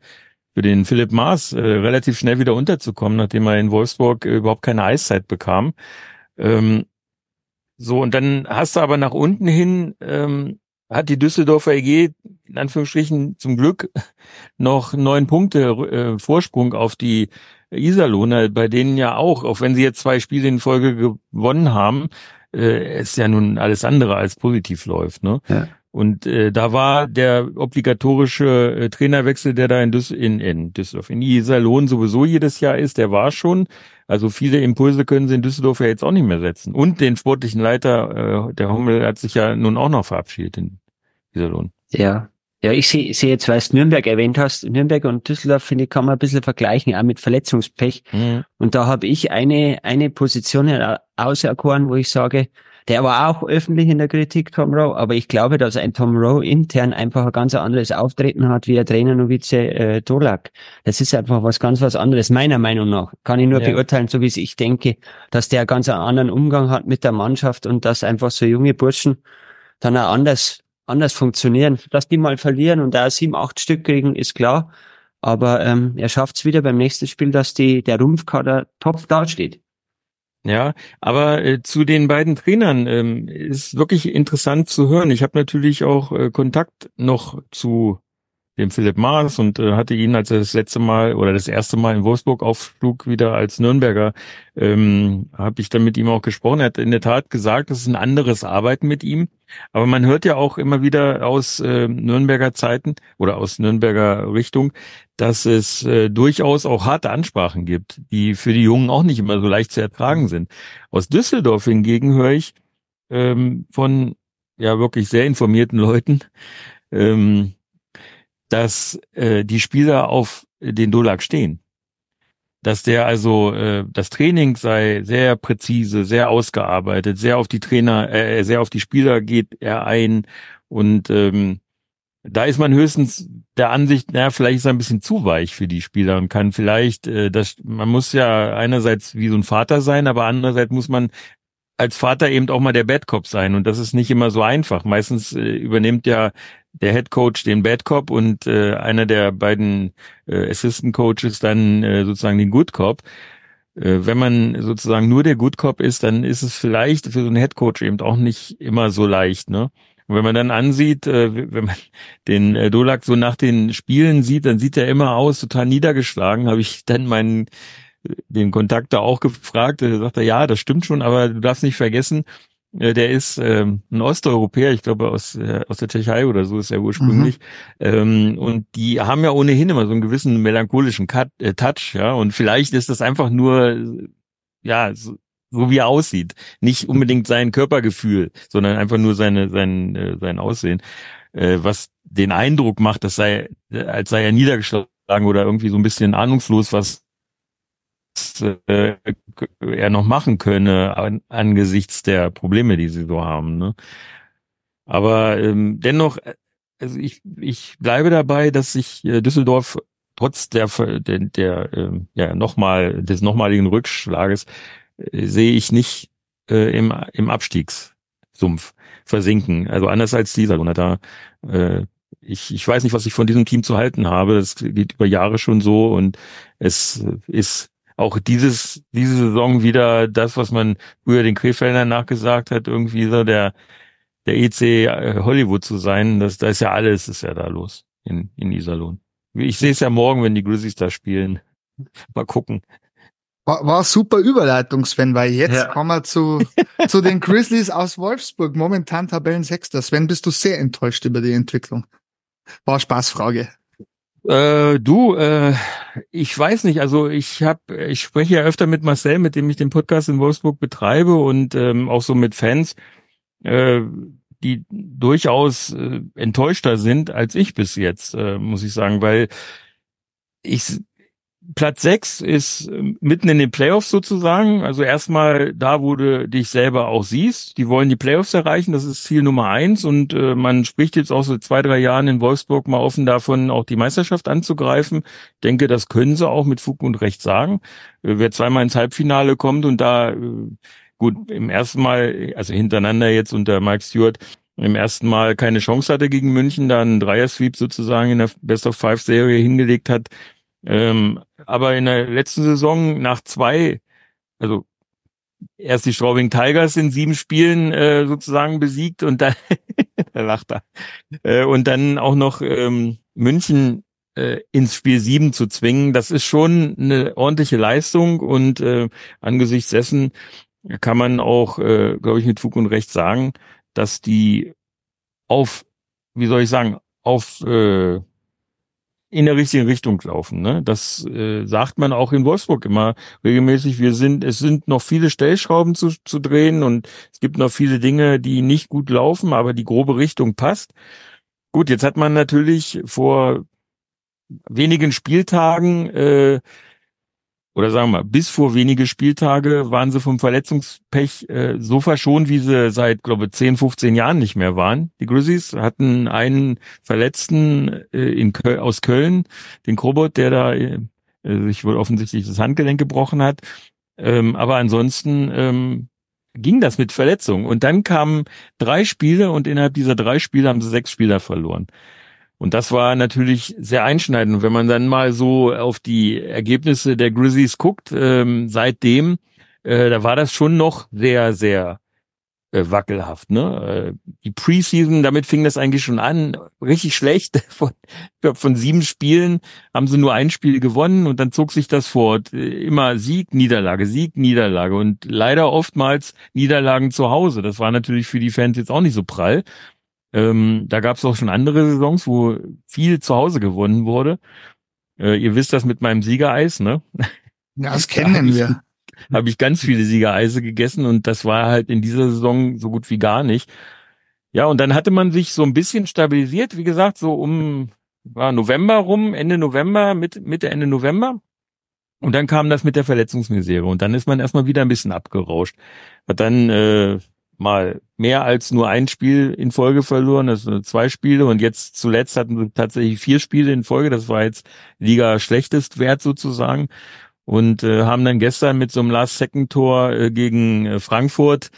für den Philipp Maas äh, relativ schnell wieder unterzukommen, nachdem er in Wolfsburg äh, überhaupt keine Eiszeit bekam. Ähm, so, und dann hast du aber nach unten hin, ähm, hat die Düsseldorfer EG in Anführungsstrichen zum Glück noch neun Punkte äh, Vorsprung auf die Iserlohner, bei denen ja auch, auch wenn sie jetzt zwei Spiele in Folge gewonnen haben, äh, es ja nun alles andere als positiv läuft. Ne? Ja. Und äh, da war der obligatorische äh, Trainerwechsel, der da in, Düs in, in Düsseldorf, in Iserlohn sowieso jedes Jahr ist, der war schon. Also viele Impulse können sie in Düsseldorf ja jetzt auch nicht mehr setzen. Und den sportlichen Leiter, äh, der Hummel, hat sich ja nun auch noch verabschiedet in Iserlohn. Ja, ja, ich sehe seh jetzt, weil du Nürnberg erwähnt hast, Nürnberg und Düsseldorf, finde ich, kann man ein bisschen vergleichen, auch mit Verletzungspech. Mhm. Und da habe ich eine, eine Position auserkoren, wo ich sage, der war auch öffentlich in der Kritik, Tom Rowe, aber ich glaube, dass ein Tom Rowe intern einfach ein ganz anderes Auftreten hat wie ein Trainer Novice äh, Tolak. Das ist einfach was ganz was anderes, meiner Meinung nach. Kann ich nur ja. beurteilen, so wie ich denke, dass der ganz einen anderen Umgang hat mit der Mannschaft und dass einfach so junge Burschen dann auch anders, anders funktionieren. Dass die mal verlieren und da sieben, acht Stück kriegen, ist klar. Aber ähm, er schafft es wieder beim nächsten Spiel, dass die, der Rumpfkader top dasteht. Ja, aber äh, zu den beiden Trainern ähm, ist wirklich interessant zu hören. Ich habe natürlich auch äh, Kontakt noch zu dem Philipp Maas und äh, hatte ihn, als er das letzte Mal oder das erste Mal in Wolfsburg aufflug, wieder als Nürnberger, ähm, habe ich dann mit ihm auch gesprochen. Er hat in der Tat gesagt, es ist ein anderes Arbeiten mit ihm. Aber man hört ja auch immer wieder aus äh, Nürnberger Zeiten oder aus Nürnberger Richtung, dass es äh, durchaus auch harte Ansprachen gibt, die für die Jungen auch nicht immer so leicht zu ertragen sind. Aus Düsseldorf hingegen höre ich ähm, von ja wirklich sehr informierten Leuten, ähm, dass äh, die Spieler auf den Dolag stehen. Dass der also äh, das Training sei sehr präzise, sehr ausgearbeitet, sehr auf die Trainer, äh, sehr auf die Spieler geht er ein und ähm, da ist man höchstens der Ansicht, naja, vielleicht ist er ein bisschen zu weich für die Spieler und kann vielleicht, äh, das, man muss ja einerseits wie so ein Vater sein, aber andererseits muss man als Vater eben auch mal der Bad Cop sein und das ist nicht immer so einfach. Meistens äh, übernimmt ja der Head Coach den Bad Cop und äh, einer der beiden äh, Assistant Coaches dann äh, sozusagen den Good Cop. Äh, wenn man sozusagen nur der Good Cop ist, dann ist es vielleicht für so einen Head Coach eben auch nicht immer so leicht, ne? Und wenn man dann ansieht, äh, wenn man den äh, Dolak so nach den Spielen sieht, dann sieht er immer aus, total niedergeschlagen. Habe ich dann meinen den Kontakt da auch gefragt. Er sagt er, ja, das stimmt schon, aber du darfst nicht vergessen, äh, der ist ähm, ein Osteuropäer, ich glaube aus, äh, aus der Tschechei oder so ist er ursprünglich. Mhm. Ähm, und die haben ja ohnehin immer so einen gewissen melancholischen Cut, äh, Touch, ja. Und vielleicht ist das einfach nur, ja, so, so wie er aussieht. Nicht unbedingt sein Körpergefühl, sondern einfach nur seine, sein, äh, sein Aussehen. Äh, was den Eindruck macht, das sei, als sei er niedergeschlagen oder irgendwie so ein bisschen ahnungslos, was äh, er noch machen könne an, angesichts der Probleme, die sie so haben. Ne? Aber ähm, dennoch, äh, also ich, ich bleibe dabei, dass sich äh, Düsseldorf trotz der der, der äh, ja nochmal des nochmaligen Rückschlages äh, sehe ich nicht äh, im im Abstiegssumpf versinken. Also anders als dieser da äh, ich, ich weiß nicht, was ich von diesem Team zu halten habe. Das geht über Jahre schon so und es ist auch dieses, diese Saison wieder das, was man früher den Krefeldern nachgesagt hat, irgendwie so der, der EC äh, Hollywood zu sein. Das, da ist ja alles, ist ja da los in, in Iserlohn. Ich sehe es ja morgen, wenn die Grizzlies da spielen. Mal gucken. War, war super Überleitung, Sven, weil jetzt ja. kommen wir zu, zu den Grizzlies aus Wolfsburg. Momentan Tabellensechster. Sven, bist du sehr enttäuscht über die Entwicklung? War Spaßfrage. Äh, du, äh, ich weiß nicht, also ich habe, ich spreche ja öfter mit Marcel, mit dem ich den Podcast in Wolfsburg betreibe und ähm, auch so mit Fans, äh, die durchaus äh, enttäuschter sind als ich bis jetzt, äh, muss ich sagen, weil ich Platz sechs ist ähm, mitten in den Playoffs sozusagen. Also erstmal da, wo du dich selber auch siehst. Die wollen die Playoffs erreichen. Das ist Ziel Nummer eins. Und äh, man spricht jetzt auch so zwei, drei Jahren in Wolfsburg mal offen davon, auch die Meisterschaft anzugreifen. Ich denke, das können sie auch mit Fug und Recht sagen. Äh, wer zweimal ins Halbfinale kommt und da, äh, gut, im ersten Mal, also hintereinander jetzt unter Mike Stewart, im ersten Mal keine Chance hatte gegen München, da einen Dreier-Sweep sozusagen in der Best of Five Serie hingelegt hat, ähm, aber in der letzten Saison nach zwei, also erst die Straubing Tigers in sieben Spielen äh, sozusagen besiegt und dann, da lacht er, äh, und dann auch noch ähm, München äh, ins Spiel sieben zu zwingen, das ist schon eine ordentliche Leistung und äh, angesichts dessen kann man auch, äh, glaube ich, mit Fug und Recht sagen, dass die auf, wie soll ich sagen, auf äh, in der richtigen Richtung laufen. Ne? Das äh, sagt man auch in Wolfsburg immer regelmäßig. Wir sind, es sind noch viele Stellschrauben zu, zu drehen und es gibt noch viele Dinge, die nicht gut laufen, aber die grobe Richtung passt. Gut, jetzt hat man natürlich vor wenigen Spieltagen äh, oder sagen wir mal, bis vor wenige Spieltage waren sie vom Verletzungspech äh, so verschont, wie sie seit, glaube ich, 10, 15 Jahren nicht mehr waren. Die Grizzlies hatten einen Verletzten äh, in Köl aus Köln, den Krobot, der da äh, sich wohl offensichtlich das Handgelenk gebrochen hat. Ähm, aber ansonsten ähm, ging das mit Verletzungen. Und dann kamen drei Spiele und innerhalb dieser drei Spiele haben sie sechs Spieler verloren. Und das war natürlich sehr einschneidend. Wenn man dann mal so auf die Ergebnisse der Grizzlies guckt, ähm, seitdem, äh, da war das schon noch sehr, sehr äh, wackelhaft. Ne? Äh, die Preseason, damit fing das eigentlich schon an, richtig schlecht. Von, ich glaub, von sieben Spielen haben sie nur ein Spiel gewonnen und dann zog sich das fort. Äh, immer Sieg, Niederlage, Sieg, Niederlage und leider oftmals Niederlagen zu Hause. Das war natürlich für die Fans jetzt auch nicht so prall. Ähm, da gab es auch schon andere Saisons, wo viel zu Hause gewonnen wurde. Äh, ihr wisst das mit meinem Siegereis, ne? Ja, das kennen da wir. Habe ich ganz viele Siegereise gegessen und das war halt in dieser Saison so gut wie gar nicht. Ja, und dann hatte man sich so ein bisschen stabilisiert, wie gesagt, so um war November rum, Ende November, Mitte, Mitte Ende November. Und dann kam das mit der Verletzungsmisere und dann ist man erstmal wieder ein bisschen abgerauscht. Hat dann äh, mal mehr als nur ein Spiel in Folge verloren, also zwei Spiele. Und jetzt zuletzt hatten wir tatsächlich vier Spiele in Folge, das war jetzt Liga schlechtest Wert sozusagen. Und äh, haben dann gestern mit so einem Last-Second-Tor äh, gegen äh, Frankfurt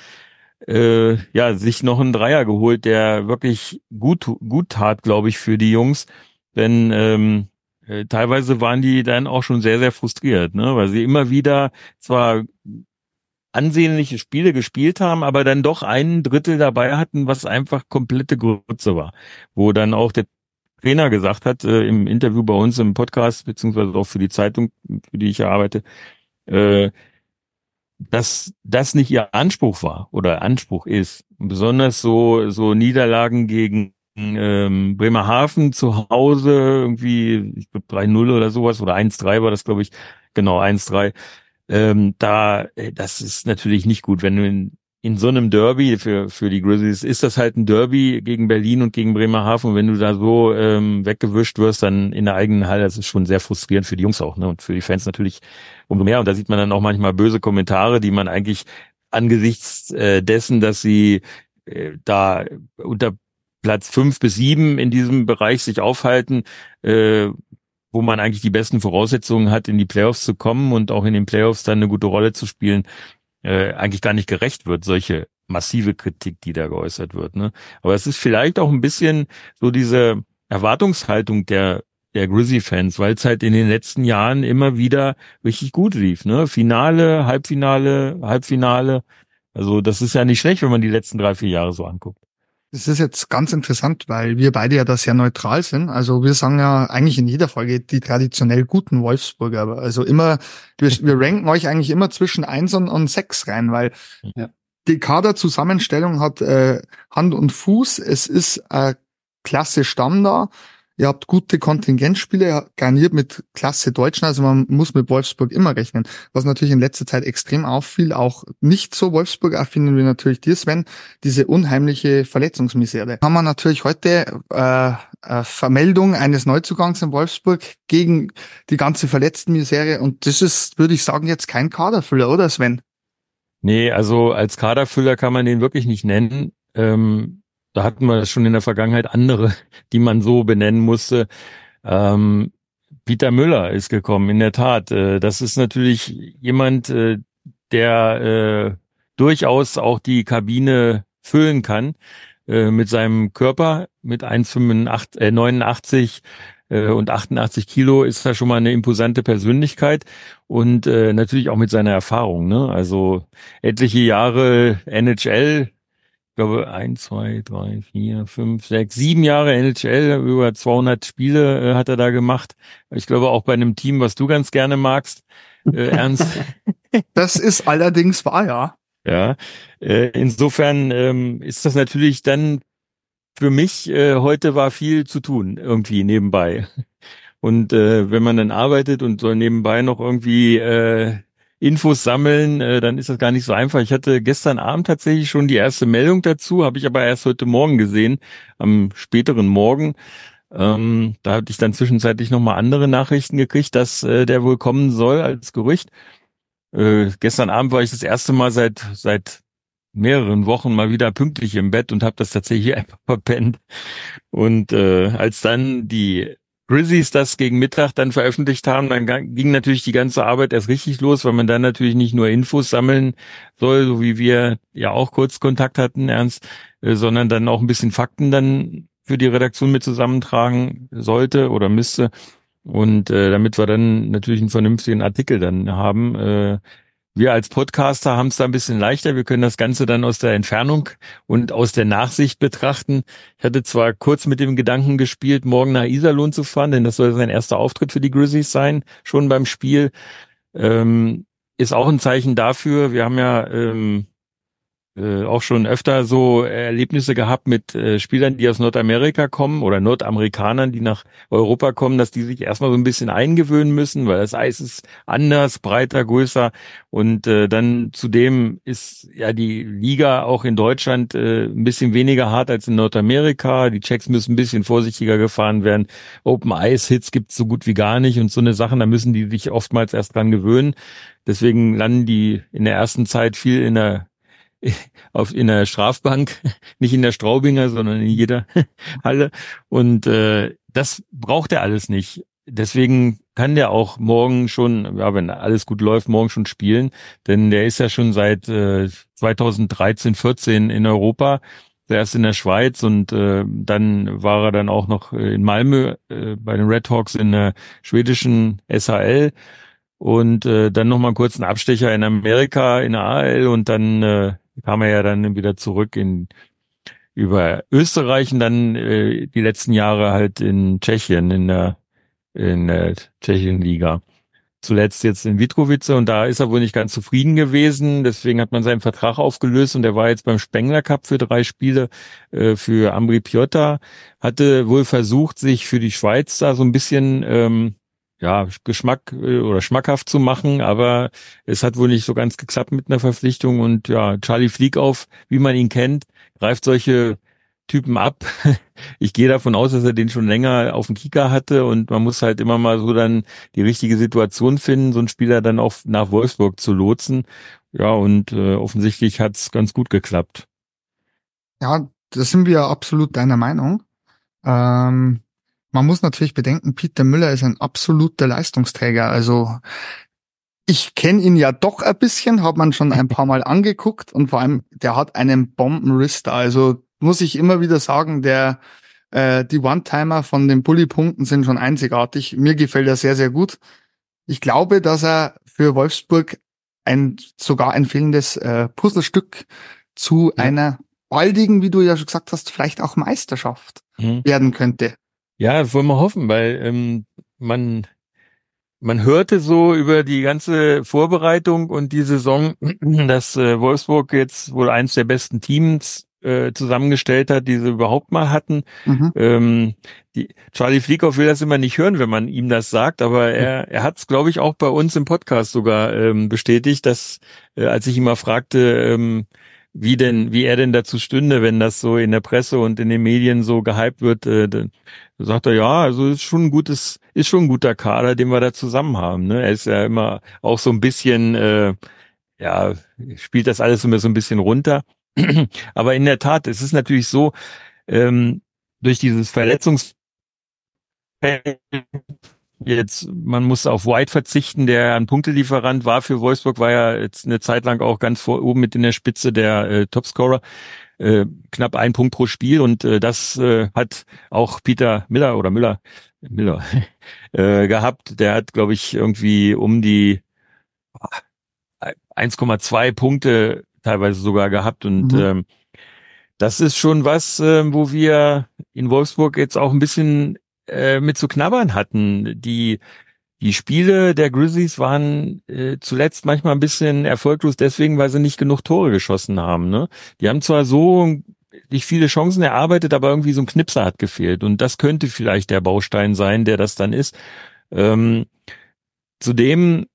äh, ja sich noch einen Dreier geholt, der wirklich gut gut tat, glaube ich, für die Jungs, denn ähm, äh, teilweise waren die dann auch schon sehr, sehr frustriert, ne? weil sie immer wieder zwar ansehnliche Spiele gespielt haben, aber dann doch ein Drittel dabei hatten, was einfach komplette Grütze war. Wo dann auch der Trainer gesagt hat, äh, im Interview bei uns im Podcast, beziehungsweise auch für die Zeitung, für die ich arbeite, äh, dass das nicht ihr Anspruch war oder Anspruch ist. Besonders so, so Niederlagen gegen ähm, Bremerhaven zu Hause, irgendwie, ich glaube 3-0 oder sowas, oder 1-3 war das, glaube ich, genau, 1-3. Ähm, da, äh, das ist natürlich nicht gut, wenn du in, in so einem Derby für, für die Grizzlies ist das halt ein Derby gegen Berlin und gegen Bremerhaven. Wenn du da so ähm, weggewischt wirst, dann in der eigenen Halle, das ist schon sehr frustrierend für die Jungs auch, ne? Und für die Fans natürlich umso mehr. Und da sieht man dann auch manchmal böse Kommentare, die man eigentlich angesichts äh, dessen, dass sie äh, da unter Platz fünf bis sieben in diesem Bereich sich aufhalten, äh, wo man eigentlich die besten Voraussetzungen hat, in die Playoffs zu kommen und auch in den Playoffs dann eine gute Rolle zu spielen, äh, eigentlich gar nicht gerecht wird, solche massive Kritik, die da geäußert wird. Ne? Aber es ist vielleicht auch ein bisschen so diese Erwartungshaltung der der Grizzly-Fans, weil es halt in den letzten Jahren immer wieder richtig gut lief. Ne? Finale, Halbfinale, Halbfinale. Also das ist ja nicht schlecht, wenn man die letzten drei, vier Jahre so anguckt. Das ist jetzt ganz interessant, weil wir beide ja da sehr neutral sind. Also wir sagen ja eigentlich in jeder Folge die traditionell guten Wolfsburger. Also immer, wir, wir ranken euch eigentlich immer zwischen eins und, und sechs rein, weil ja. die Kaderzusammenstellung hat äh, Hand und Fuß. Es ist äh, klasse Stamm da. Ihr habt gute Kontingentspiele garniert mit klasse Deutschen, also man muss mit Wolfsburg immer rechnen. Was natürlich in letzter Zeit extrem auffiel, auch nicht so Wolfsburg erfinden wir natürlich dir, Sven, diese unheimliche Verletzungsmisere. Haben wir natürlich heute äh, Vermeldung eines Neuzugangs in Wolfsburg gegen die ganze Verletztenmisere und das ist, würde ich sagen, jetzt kein Kaderfüller, oder Sven? Nee, also als Kaderfüller kann man den wirklich nicht nennen. Ähm da hatten wir schon in der Vergangenheit andere, die man so benennen musste. Ähm, Peter Müller ist gekommen, in der Tat. Äh, das ist natürlich jemand, äh, der äh, durchaus auch die Kabine füllen kann äh, mit seinem Körper, mit 1,89 äh, 89, äh, und 88 Kilo ist er schon mal eine imposante Persönlichkeit und äh, natürlich auch mit seiner Erfahrung. Ne? Also etliche Jahre NHL ich glaube, ein, zwei, drei, vier, fünf, sechs, sieben Jahre NHL, über 200 Spiele äh, hat er da gemacht. Ich glaube auch bei einem Team, was du ganz gerne magst, äh, Ernst. Das ist allerdings wahr, ja. Ja, äh, insofern ähm, ist das natürlich dann für mich, äh, heute war viel zu tun, irgendwie nebenbei. Und äh, wenn man dann arbeitet und soll nebenbei noch irgendwie äh, Infos sammeln, äh, dann ist das gar nicht so einfach. Ich hatte gestern Abend tatsächlich schon die erste Meldung dazu, habe ich aber erst heute Morgen gesehen, am späteren Morgen. Ähm, da hatte ich dann zwischenzeitlich nochmal andere Nachrichten gekriegt, dass äh, der wohl kommen soll als Gerücht. Äh, gestern Abend war ich das erste Mal seit seit mehreren Wochen mal wieder pünktlich im Bett und habe das tatsächlich einfach verpennt. Und äh, als dann die Grizzlies das gegen Mittag dann veröffentlicht haben, dann ging natürlich die ganze Arbeit erst richtig los, weil man dann natürlich nicht nur Infos sammeln soll, so wie wir ja auch kurz Kontakt hatten, Ernst, äh, sondern dann auch ein bisschen Fakten dann für die Redaktion mit zusammentragen sollte oder müsste. Und äh, damit wir dann natürlich einen vernünftigen Artikel dann haben, äh, wir als Podcaster haben es da ein bisschen leichter. Wir können das Ganze dann aus der Entfernung und aus der Nachsicht betrachten. Ich hatte zwar kurz mit dem Gedanken gespielt, morgen nach Iserlohn zu fahren, denn das soll sein erster Auftritt für die Grizzlies sein, schon beim Spiel. Ähm, ist auch ein Zeichen dafür. Wir haben ja ähm, äh, auch schon öfter so Erlebnisse gehabt mit äh, Spielern, die aus Nordamerika kommen oder Nordamerikanern, die nach Europa kommen, dass die sich erstmal so ein bisschen eingewöhnen müssen, weil das Eis ist anders, breiter, größer und äh, dann zudem ist ja die Liga auch in Deutschland äh, ein bisschen weniger hart als in Nordamerika. Die Checks müssen ein bisschen vorsichtiger gefahren werden. Open Ice Hits gibt's so gut wie gar nicht und so eine Sachen, da müssen die sich oftmals erst dran gewöhnen. Deswegen landen die in der ersten Zeit viel in der auf in der Strafbank, nicht in der Straubinger, sondern in jeder Halle. Und äh, das braucht er alles nicht. Deswegen kann der auch morgen schon, ja, wenn alles gut läuft, morgen schon spielen, denn der ist ja schon seit äh, 2013, 14 in Europa, erst in der Schweiz und äh, dann war er dann auch noch in Malmö äh, bei den Red Hawks in der schwedischen SHL und äh, dann noch mal kurz einen Abstecher in Amerika in der AL und dann äh, kam er ja dann wieder zurück in über Österreich und dann äh, die letzten Jahre halt in Tschechien in der in der Tschechien-Liga. Zuletzt jetzt in Vitrovice und da ist er wohl nicht ganz zufrieden gewesen. Deswegen hat man seinen Vertrag aufgelöst und er war jetzt beim Spengler Cup für drei Spiele äh, für Ambri Piotta. Hatte wohl versucht, sich für die Schweiz da so ein bisschen ähm, ja, Geschmack äh, oder schmackhaft zu machen, aber es hat wohl nicht so ganz geklappt mit einer Verpflichtung und ja, Charlie Fliegauf, wie man ihn kennt, greift solche Typen ab. Ich gehe davon aus, dass er den schon länger auf dem Kicker hatte und man muss halt immer mal so dann die richtige Situation finden, so einen Spieler dann auch nach Wolfsburg zu lotsen. Ja, und äh, offensichtlich hat's ganz gut geklappt. Ja, da sind wir absolut deiner Meinung. Ähm, man muss natürlich bedenken, Peter Müller ist ein absoluter Leistungsträger. Also ich kenne ihn ja doch ein bisschen, hat man schon ein paar Mal angeguckt und vor allem, der hat einen Bombenrister. Also muss ich immer wieder sagen, der äh, die One-Timer von den Bully-Punkten sind schon einzigartig. Mir gefällt er sehr, sehr gut. Ich glaube, dass er für Wolfsburg ein sogar ein fehlendes äh, Puzzlestück zu ja. einer baldigen, wie du ja schon gesagt hast, vielleicht auch Meisterschaft mhm. werden könnte. Ja, wollen wir hoffen, weil ähm, man man hörte so über die ganze Vorbereitung und die Saison, dass äh, Wolfsburg jetzt wohl eins der besten Teams äh, zusammengestellt hat, die sie überhaupt mal hatten. Mhm. Ähm, die, Charlie Flieghoff will das immer nicht hören, wenn man ihm das sagt, aber er, er hat es, glaube ich, auch bei uns im Podcast sogar ähm, bestätigt, dass äh, als ich ihn mal fragte, ähm, wie denn, wie er denn dazu stünde, wenn das so in der Presse und in den Medien so gehypt wird, äh, sagt er, ja, also ist schon ein gutes, ist schon ein guter Kader, den wir da zusammen haben. Ne? Er ist ja immer auch so ein bisschen, äh, ja, spielt das alles immer so ein bisschen runter. Aber in der Tat, es ist natürlich so, ähm, durch dieses Verletzungs jetzt, man muss auf White verzichten, der ein Punktelieferant war für Wolfsburg, war ja jetzt eine Zeit lang auch ganz vor oben mit in der Spitze der äh, Topscorer. Äh, knapp ein Punkt pro Spiel und äh, das äh, hat auch Peter Miller oder Müller Miller äh, gehabt. Der hat, glaube ich, irgendwie um die 1,2 Punkte teilweise sogar gehabt und mhm. ähm, das ist schon was, äh, wo wir in Wolfsburg jetzt auch ein bisschen äh, mit zu knabbern hatten. Die die Spiele der Grizzlies waren äh, zuletzt manchmal ein bisschen erfolglos deswegen, weil sie nicht genug Tore geschossen haben. Ne? Die haben zwar so nicht viele Chancen erarbeitet, aber irgendwie so ein Knipser hat gefehlt. Und das könnte vielleicht der Baustein sein, der das dann ist. Ähm, zudem,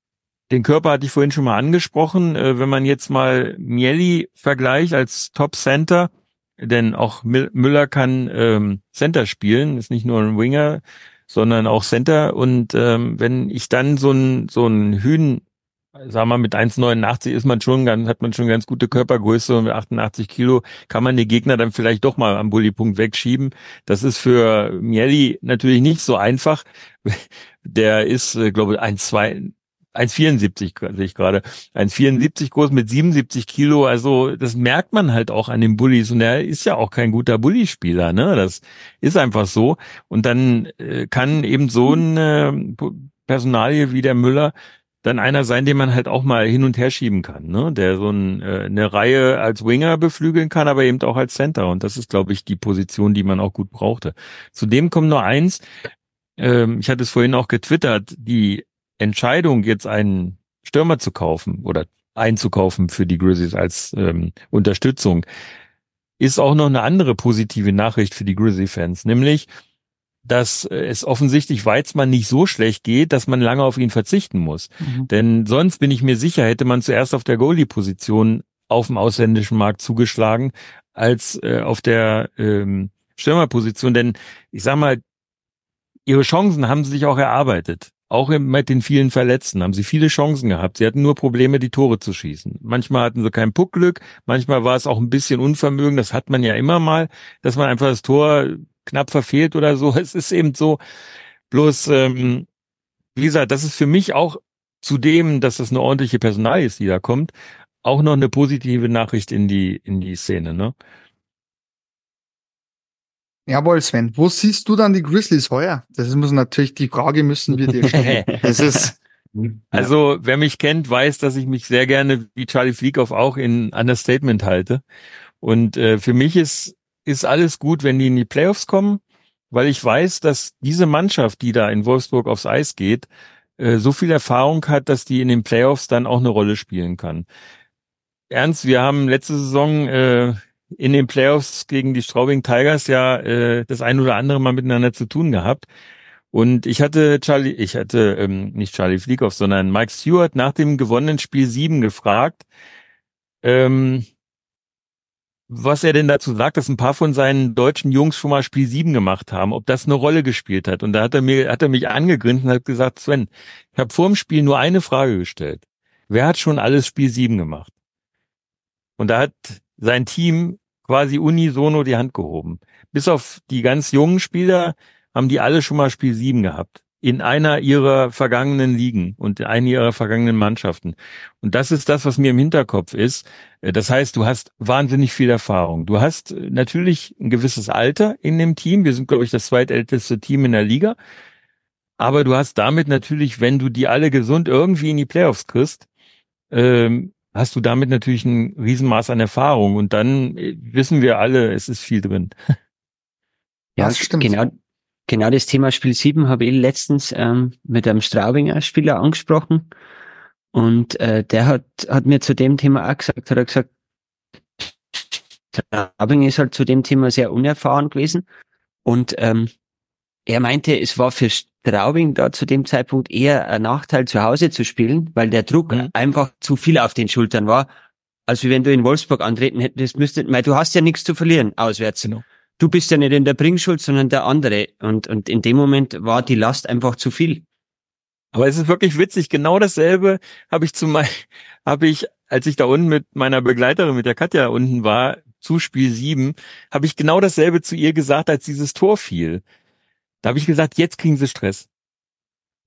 den Körper hatte ich vorhin schon mal angesprochen, äh, wenn man jetzt mal Mieli vergleicht als Top Center, denn auch Müller kann ähm, Center spielen, ist nicht nur ein Winger, sondern auch Center. Und ähm, wenn ich dann so ein so ein Hühn, sagen wir mit 1,89 ist man schon ganz, hat man schon ganz gute Körpergröße und mit 88 Kilo kann man die Gegner dann vielleicht doch mal am Bullypunkt wegschieben. Das ist für Mieli natürlich nicht so einfach. Der ist, äh, glaube ich, 1,2 1,74 sehe ich gerade. 1,74 groß mit 77 Kilo. Also das merkt man halt auch an den Bullies. Und er ist ja auch kein guter Bullyspieler. Ne? Das ist einfach so. Und dann äh, kann eben so eine Personalie wie der Müller dann einer sein, den man halt auch mal hin und her schieben kann, ne? der so ein, äh, eine Reihe als Winger beflügeln kann, aber eben auch als Center. Und das ist, glaube ich, die Position, die man auch gut brauchte. Zudem kommt nur eins, ähm, ich hatte es vorhin auch getwittert, die Entscheidung, jetzt einen Stürmer zu kaufen oder einzukaufen für die Grizzlies als ähm, Unterstützung. Ist auch noch eine andere positive Nachricht für die Grizzly-Fans, nämlich, dass es offensichtlich Weizmann nicht so schlecht geht, dass man lange auf ihn verzichten muss. Mhm. Denn sonst bin ich mir sicher, hätte man zuerst auf der Goalie-Position auf dem ausländischen Markt zugeschlagen, als äh, auf der ähm, Stürmerposition. Denn ich sag mal, ihre Chancen haben sie sich auch erarbeitet. Auch mit den vielen Verletzten haben sie viele Chancen gehabt. Sie hatten nur Probleme, die Tore zu schießen. Manchmal hatten sie kein Puckglück, manchmal war es auch ein bisschen Unvermögen. Das hat man ja immer mal, dass man einfach das Tor knapp verfehlt oder so. Es ist eben so. Bloß, ähm, wie gesagt, das ist für mich auch zudem, dass das eine ordentliche Personal ist, die da kommt, auch noch eine positive Nachricht in die in die Szene. Ne? Jawohl, Sven. Wo siehst du dann die Grizzlies heuer? Das muss natürlich die Frage müssen wir dir stellen. Das ist also, wer mich kennt, weiß, dass ich mich sehr gerne wie Charlie Flieghoff auch in Understatement halte. Und äh, für mich ist ist alles gut, wenn die in die Playoffs kommen, weil ich weiß, dass diese Mannschaft, die da in Wolfsburg aufs Eis geht, äh, so viel Erfahrung hat, dass die in den Playoffs dann auch eine Rolle spielen kann. Ernst, wir haben letzte Saison äh, in den Playoffs gegen die Straubing Tigers ja äh, das ein oder andere mal miteinander zu tun gehabt. Und ich hatte Charlie, ich hatte ähm, nicht Charlie Flieghoff, sondern Mike Stewart nach dem gewonnenen Spiel 7 gefragt, ähm, was er denn dazu sagt, dass ein paar von seinen deutschen Jungs schon mal Spiel 7 gemacht haben, ob das eine Rolle gespielt hat. Und da hat er mir, hat er mich angegrinst und hat gesagt, Sven, ich habe vor dem Spiel nur eine Frage gestellt. Wer hat schon alles Spiel 7 gemacht? Und da hat sein Team quasi unisono die Hand gehoben. Bis auf die ganz jungen Spieler haben die alle schon mal Spiel 7 gehabt. In einer ihrer vergangenen Ligen und in einer ihrer vergangenen Mannschaften. Und das ist das, was mir im Hinterkopf ist. Äh, das heißt, du hast wahnsinnig viel Erfahrung. Du hast äh, natürlich ein gewisses Alter in dem Team. Wir sind, glaube ich, das zweitälteste Team in der Liga. Aber du hast damit natürlich, wenn du die alle gesund irgendwie in die Playoffs kriegst, ähm, hast du damit natürlich ein Riesenmaß an Erfahrung und dann äh, wissen wir alle, es ist viel drin. Ja, das stimmt. Genau, genau das Thema Spiel 7 habe ich letztens ähm, mit einem Straubinger Spieler angesprochen und äh, der hat, hat mir zu dem Thema auch gesagt, hat er gesagt, Straubing ist halt zu dem Thema sehr unerfahren gewesen und ähm, er meinte, es war für Straubing da zu dem Zeitpunkt eher ein Nachteil, zu Hause zu spielen, weil der Druck mhm. einfach zu viel auf den Schultern war, als wenn du in Wolfsburg antreten hättest müsstest, weil du hast ja nichts zu verlieren auswärts. Genau. Du bist ja nicht in der Bringschuld, sondern der andere. Und, und in dem Moment war die Last einfach zu viel. Aber es ist wirklich witzig. Genau dasselbe habe ich zu mein, habe ich, als ich da unten mit meiner Begleiterin, mit der Katja unten war, zu Spiel 7, habe ich genau dasselbe zu ihr gesagt, als dieses Tor fiel. Da habe ich gesagt, jetzt kriegen sie Stress.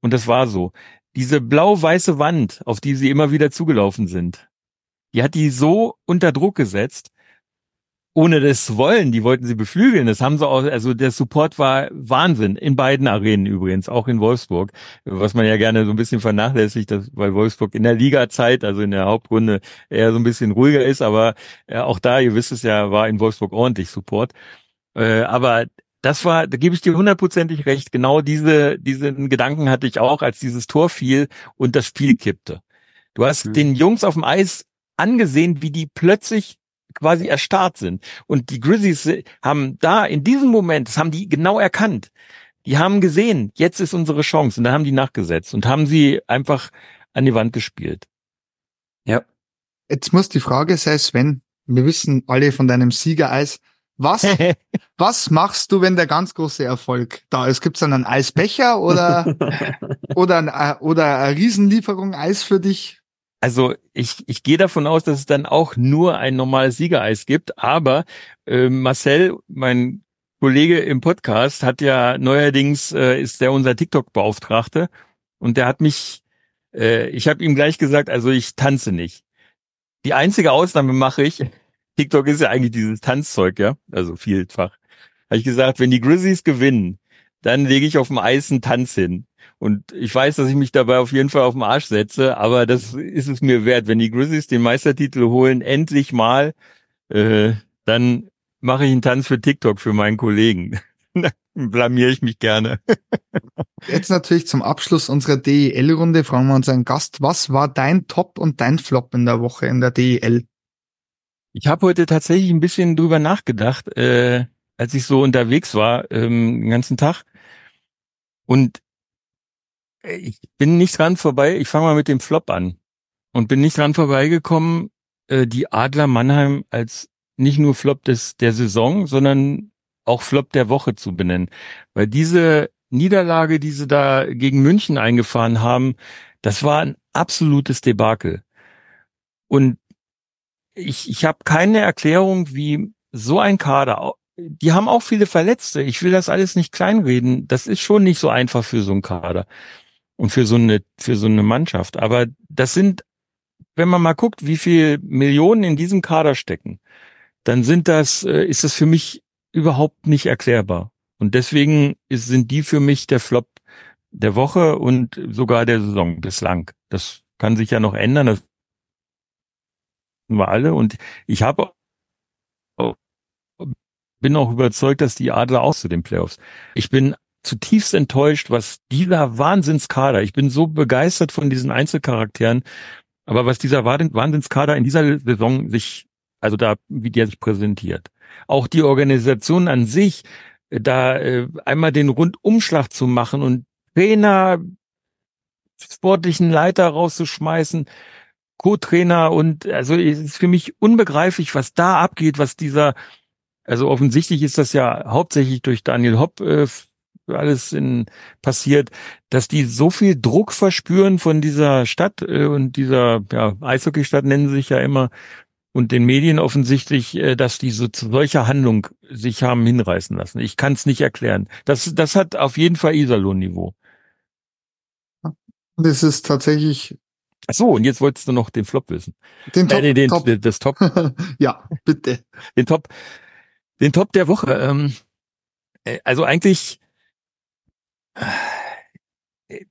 Und das war so. Diese blau-weiße Wand, auf die sie immer wieder zugelaufen sind, die hat die so unter Druck gesetzt, ohne das wollen. Die wollten sie beflügeln. Das haben sie auch, also der Support war Wahnsinn. In beiden Arenen übrigens, auch in Wolfsburg, was man ja gerne so ein bisschen vernachlässigt, dass, weil Wolfsburg in der Liga-Zeit, also in der Hauptrunde, eher so ein bisschen ruhiger ist. Aber äh, auch da, ihr wisst es ja, war in Wolfsburg ordentlich Support. Äh, aber das war, da gebe ich dir hundertprozentig recht. Genau diese, diesen Gedanken hatte ich auch, als dieses Tor fiel und das Spiel kippte. Du hast mhm. den Jungs auf dem Eis angesehen, wie die plötzlich quasi erstarrt sind. Und die Grizzlies haben da in diesem Moment, das haben die genau erkannt. Die haben gesehen, jetzt ist unsere Chance. Und da haben die nachgesetzt und haben sie einfach an die Wand gespielt. Ja. Jetzt muss die Frage sein, Sven, wir wissen alle von deinem Siegereis, was, was machst du, wenn der ganz große Erfolg da ist? Gibt's dann einen Eisbecher oder, oder, ein, äh, oder eine Riesenlieferung Eis für dich? Also ich, ich gehe davon aus, dass es dann auch nur ein normales Siegereis gibt, aber äh, Marcel, mein Kollege im Podcast, hat ja neuerdings, äh, ist der unser TikTok-Beauftragte und der hat mich, äh, ich habe ihm gleich gesagt, also ich tanze nicht. Die einzige Ausnahme mache ich, TikTok ist ja eigentlich dieses Tanzzeug, ja, also vielfach. Habe ich gesagt, wenn die Grizzlies gewinnen, dann lege ich auf dem Eis einen Tanz hin. Und ich weiß, dass ich mich dabei auf jeden Fall auf den Arsch setze, aber das ist es mir wert. Wenn die Grizzlies den Meistertitel holen, endlich mal, äh, dann mache ich einen Tanz für TikTok für meinen Kollegen. blamier ich mich gerne. Jetzt natürlich zum Abschluss unserer DEL-Runde fragen wir unseren Gast, was war dein Top und dein Flop in der Woche in der DEL? Ich habe heute tatsächlich ein bisschen drüber nachgedacht, äh, als ich so unterwegs war ähm, den ganzen Tag. Und äh, ich bin nicht dran vorbei. Ich fange mal mit dem Flop an und bin nicht dran vorbeigekommen, äh, die Adler Mannheim als nicht nur Flop des der Saison, sondern auch Flop der Woche zu benennen, weil diese Niederlage, die sie da gegen München eingefahren haben, das war ein absolutes Debakel. Und ich, ich habe keine Erklärung, wie so ein Kader, die haben auch viele Verletzte. Ich will das alles nicht kleinreden. Das ist schon nicht so einfach für so einen Kader und für so eine, für so eine Mannschaft. Aber das sind, wenn man mal guckt, wie viel Millionen in diesem Kader stecken, dann sind das, äh, ist das für mich überhaupt nicht erklärbar. Und deswegen ist, sind die für mich der Flop der Woche und sogar der Saison bislang. Das kann sich ja noch ändern. Das wir alle. Und ich habe bin auch überzeugt, dass die Adler auch zu den Playoffs. Ich bin zutiefst enttäuscht, was dieser Wahnsinnskader, ich bin so begeistert von diesen Einzelcharakteren, aber was dieser Wahnsinnskader in dieser Saison sich, also da, wie der sich präsentiert. Auch die Organisation an sich, da äh, einmal den Rundumschlag zu machen und Trainer, sportlichen Leiter rauszuschmeißen, Co-Trainer und also es ist für mich unbegreiflich, was da abgeht, was dieser, also offensichtlich ist das ja hauptsächlich durch Daniel Hopp äh, alles in, passiert, dass die so viel Druck verspüren von dieser Stadt äh, und dieser ja, Eishockeystadt nennen sie sich ja immer und den Medien offensichtlich, äh, dass die so zu solcher Handlung sich haben hinreißen lassen. Ich kann es nicht erklären. Das, das hat auf jeden Fall Iserlohn-Niveau. Das ist tatsächlich Ach so, und jetzt wolltest du noch den Flop wissen. Den Top. Äh, den, Top. Das Top. ja, bitte. Den Top. Den Top der Woche. Ähm, äh, also eigentlich, äh,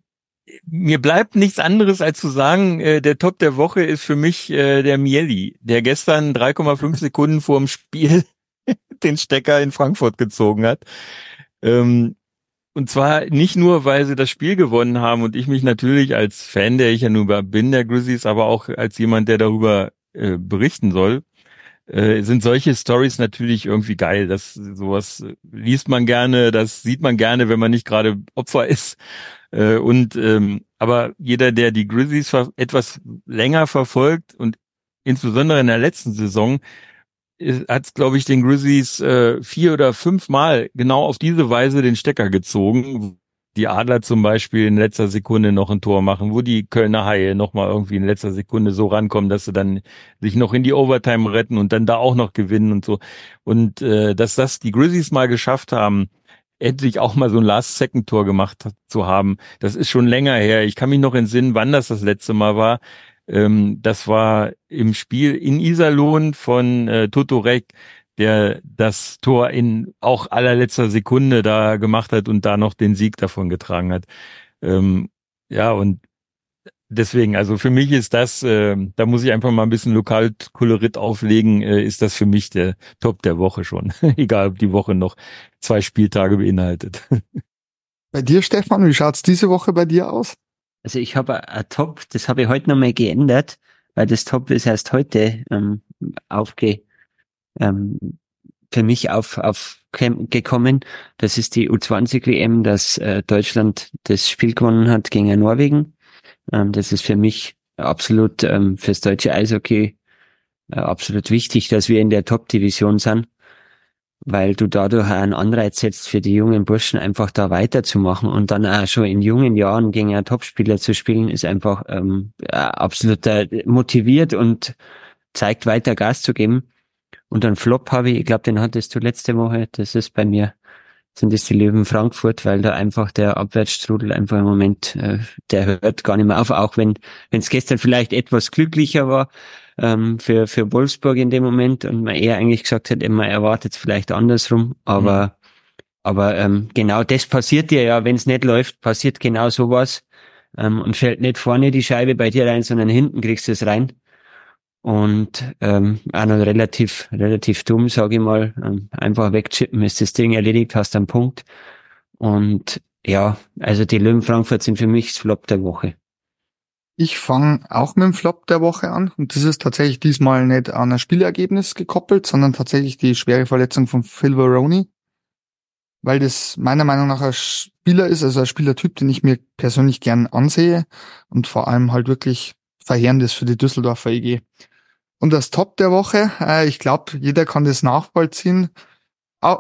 mir bleibt nichts anderes als zu sagen, äh, der Top der Woche ist für mich äh, der Mieli, der gestern 3,5 Sekunden vor dem Spiel den Stecker in Frankfurt gezogen hat. Ähm, und zwar nicht nur, weil sie das Spiel gewonnen haben und ich mich natürlich als Fan, der ich ja nur bin, der Grizzlies, aber auch als jemand, der darüber äh, berichten soll, äh, sind solche Stories natürlich irgendwie geil. Das sowas liest man gerne, das sieht man gerne, wenn man nicht gerade Opfer ist. Äh, und ähm, aber jeder, der die Grizzlies etwas länger verfolgt und insbesondere in der letzten Saison, hat, glaube ich, den Grizzlies äh, vier oder fünf Mal genau auf diese Weise den Stecker gezogen. Die Adler zum Beispiel in letzter Sekunde noch ein Tor machen, wo die Kölner Haie nochmal irgendwie in letzter Sekunde so rankommen, dass sie dann sich noch in die Overtime retten und dann da auch noch gewinnen und so. Und äh, dass das die Grizzlies mal geschafft haben, endlich auch mal so ein Last-Second-Tor gemacht zu haben, das ist schon länger her. Ich kann mich noch entsinnen, wann das das letzte Mal war. Ähm, das war im Spiel in Iserlohn von äh, Totorek, der das Tor in auch allerletzter Sekunde da gemacht hat und da noch den Sieg davon getragen hat. Ähm, ja, und deswegen, also für mich ist das, äh, da muss ich einfach mal ein bisschen Lokalkolorit auflegen, äh, ist das für mich der Top der Woche schon. Egal, ob die Woche noch zwei Spieltage beinhaltet. Bei dir, Stefan, wie schaut's diese Woche bei dir aus? Also ich habe ein Top, das habe ich heute nochmal geändert, weil das Top ist erst heute ähm, aufge, ähm, für mich auf, aufgekommen. Das ist die U20 WM, dass äh, Deutschland das Spiel gewonnen hat gegen Norwegen. Ähm, das ist für mich absolut ähm, fürs deutsche Eishockey äh, absolut wichtig, dass wir in der Top-Division sind weil du dadurch einen Anreiz setzt für die jungen Burschen einfach da weiterzumachen und dann auch schon in jungen Jahren gegen einen Topspieler zu spielen, ist einfach ähm, absolut äh, motiviert und zeigt weiter Gas zu geben. Und dann Flop habe ich, ich glaube, den hattest du letzte Woche, das ist bei mir, sind das die Löwen Frankfurt, weil da einfach der Abwärtsstrudel einfach im Moment, äh, der hört gar nicht mehr auf, auch wenn es gestern vielleicht etwas glücklicher war, ähm, für, für Wolfsburg in dem Moment und man eher eigentlich gesagt hat, man erwartet es vielleicht andersrum, aber, mhm. aber ähm, genau das passiert dir ja, wenn es nicht läuft, passiert genau sowas ähm, und fällt nicht vorne die Scheibe bei dir rein, sondern hinten kriegst du es rein. Und ähm, auch noch relativ, relativ dumm, sage ich mal. Ähm, einfach wegchippen, ist das Ding erledigt, hast einen Punkt. Und ja, also die Löwen Frankfurt sind für mich das Flop der Woche. Ich fange auch mit dem Flop der Woche an und das ist tatsächlich diesmal nicht an ein Spielergebnis gekoppelt, sondern tatsächlich die schwere Verletzung von Phil Veroni, weil das meiner Meinung nach ein Spieler ist, also ein Spielertyp, den ich mir persönlich gern ansehe und vor allem halt wirklich verheerend ist für die Düsseldorfer EG. Und das Top der Woche, äh, ich glaube, jeder kann das nachvollziehen,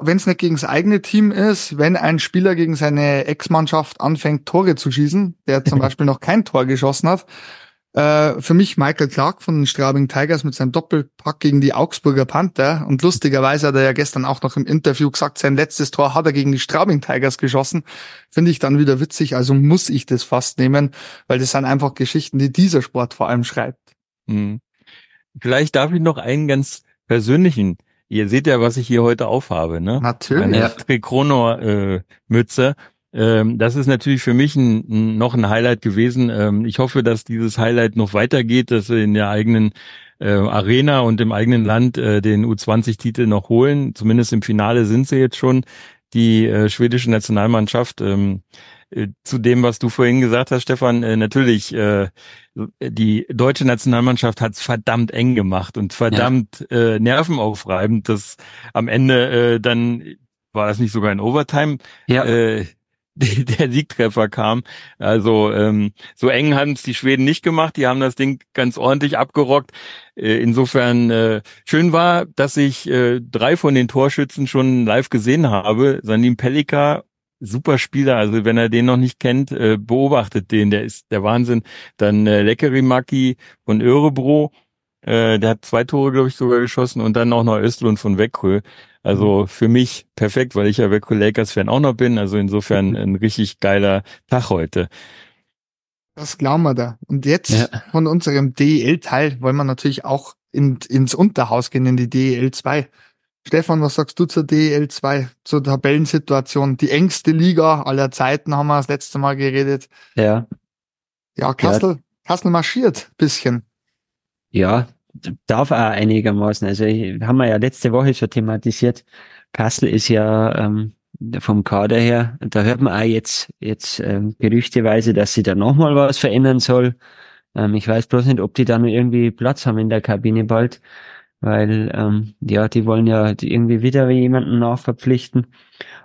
wenn es nicht gegen das eigene Team ist, wenn ein Spieler gegen seine Ex-Mannschaft anfängt, Tore zu schießen, der zum Beispiel noch kein Tor geschossen hat. Äh, für mich Michael Clark von den Straubing Tigers mit seinem Doppelpack gegen die Augsburger Panther. Und lustigerweise hat er ja gestern auch noch im Interview gesagt, sein letztes Tor hat er gegen die Straubing Tigers geschossen. Finde ich dann wieder witzig. Also muss ich das fast nehmen, weil das sind einfach Geschichten, die dieser Sport vor allem schreibt. Hm. Vielleicht darf ich noch einen ganz persönlichen Ihr seht ja, was ich hier heute aufhabe, ne? Natürlich. Eine Trikrono-Mütze. Äh, ähm, das ist natürlich für mich ein, noch ein Highlight gewesen. Ähm, ich hoffe, dass dieses Highlight noch weitergeht, dass wir in der eigenen äh, Arena und im eigenen Land äh, den U20-Titel noch holen. Zumindest im Finale sind sie jetzt schon die äh, schwedische Nationalmannschaft. Ähm, äh, zu dem, was du vorhin gesagt hast, Stefan, äh, natürlich, äh, die deutsche Nationalmannschaft hat es verdammt eng gemacht und verdammt ja. äh, nervenaufreibend, dass am Ende äh, dann, war das nicht sogar in Overtime, ja. äh, der Siegtreffer kam. Also ähm, so eng haben es die Schweden nicht gemacht. Die haben das Ding ganz ordentlich abgerockt. Äh, insofern äh, schön war, dass ich äh, drei von den Torschützen schon live gesehen habe. Sanim Pelika super Spieler. Also wenn er den noch nicht kennt, äh, beobachtet den. Der ist der Wahnsinn. Dann äh, Leckerimaki von Örebro. Äh, der hat zwei Tore, glaube ich, sogar geschossen und dann auch noch Östlund von Weckrö. Also mhm. für mich perfekt, weil ich ja Weckrö Lakers-Fan auch noch bin. Also insofern mhm. ein richtig geiler Tag heute. Das glauben wir da. Und jetzt ja. von unserem DEL-Teil wollen wir natürlich auch in, ins Unterhaus gehen, in die DEL 2. Stefan, was sagst du zur DEL 2, zur Tabellensituation? Die engste Liga aller Zeiten haben wir das letzte Mal geredet. Ja. Ja, Kassel, ja. Kassel marschiert bisschen. Ja, darf auch einigermaßen. Also haben wir ja letzte Woche schon thematisiert. Kassel ist ja ähm, vom Kader her, da hört man auch jetzt, jetzt ähm, gerüchteweise, dass sie da nochmal was verändern soll. Ähm, ich weiß bloß nicht, ob die da noch irgendwie Platz haben in der Kabine bald weil ähm, ja, die wollen ja irgendwie wieder jemanden nachverpflichten.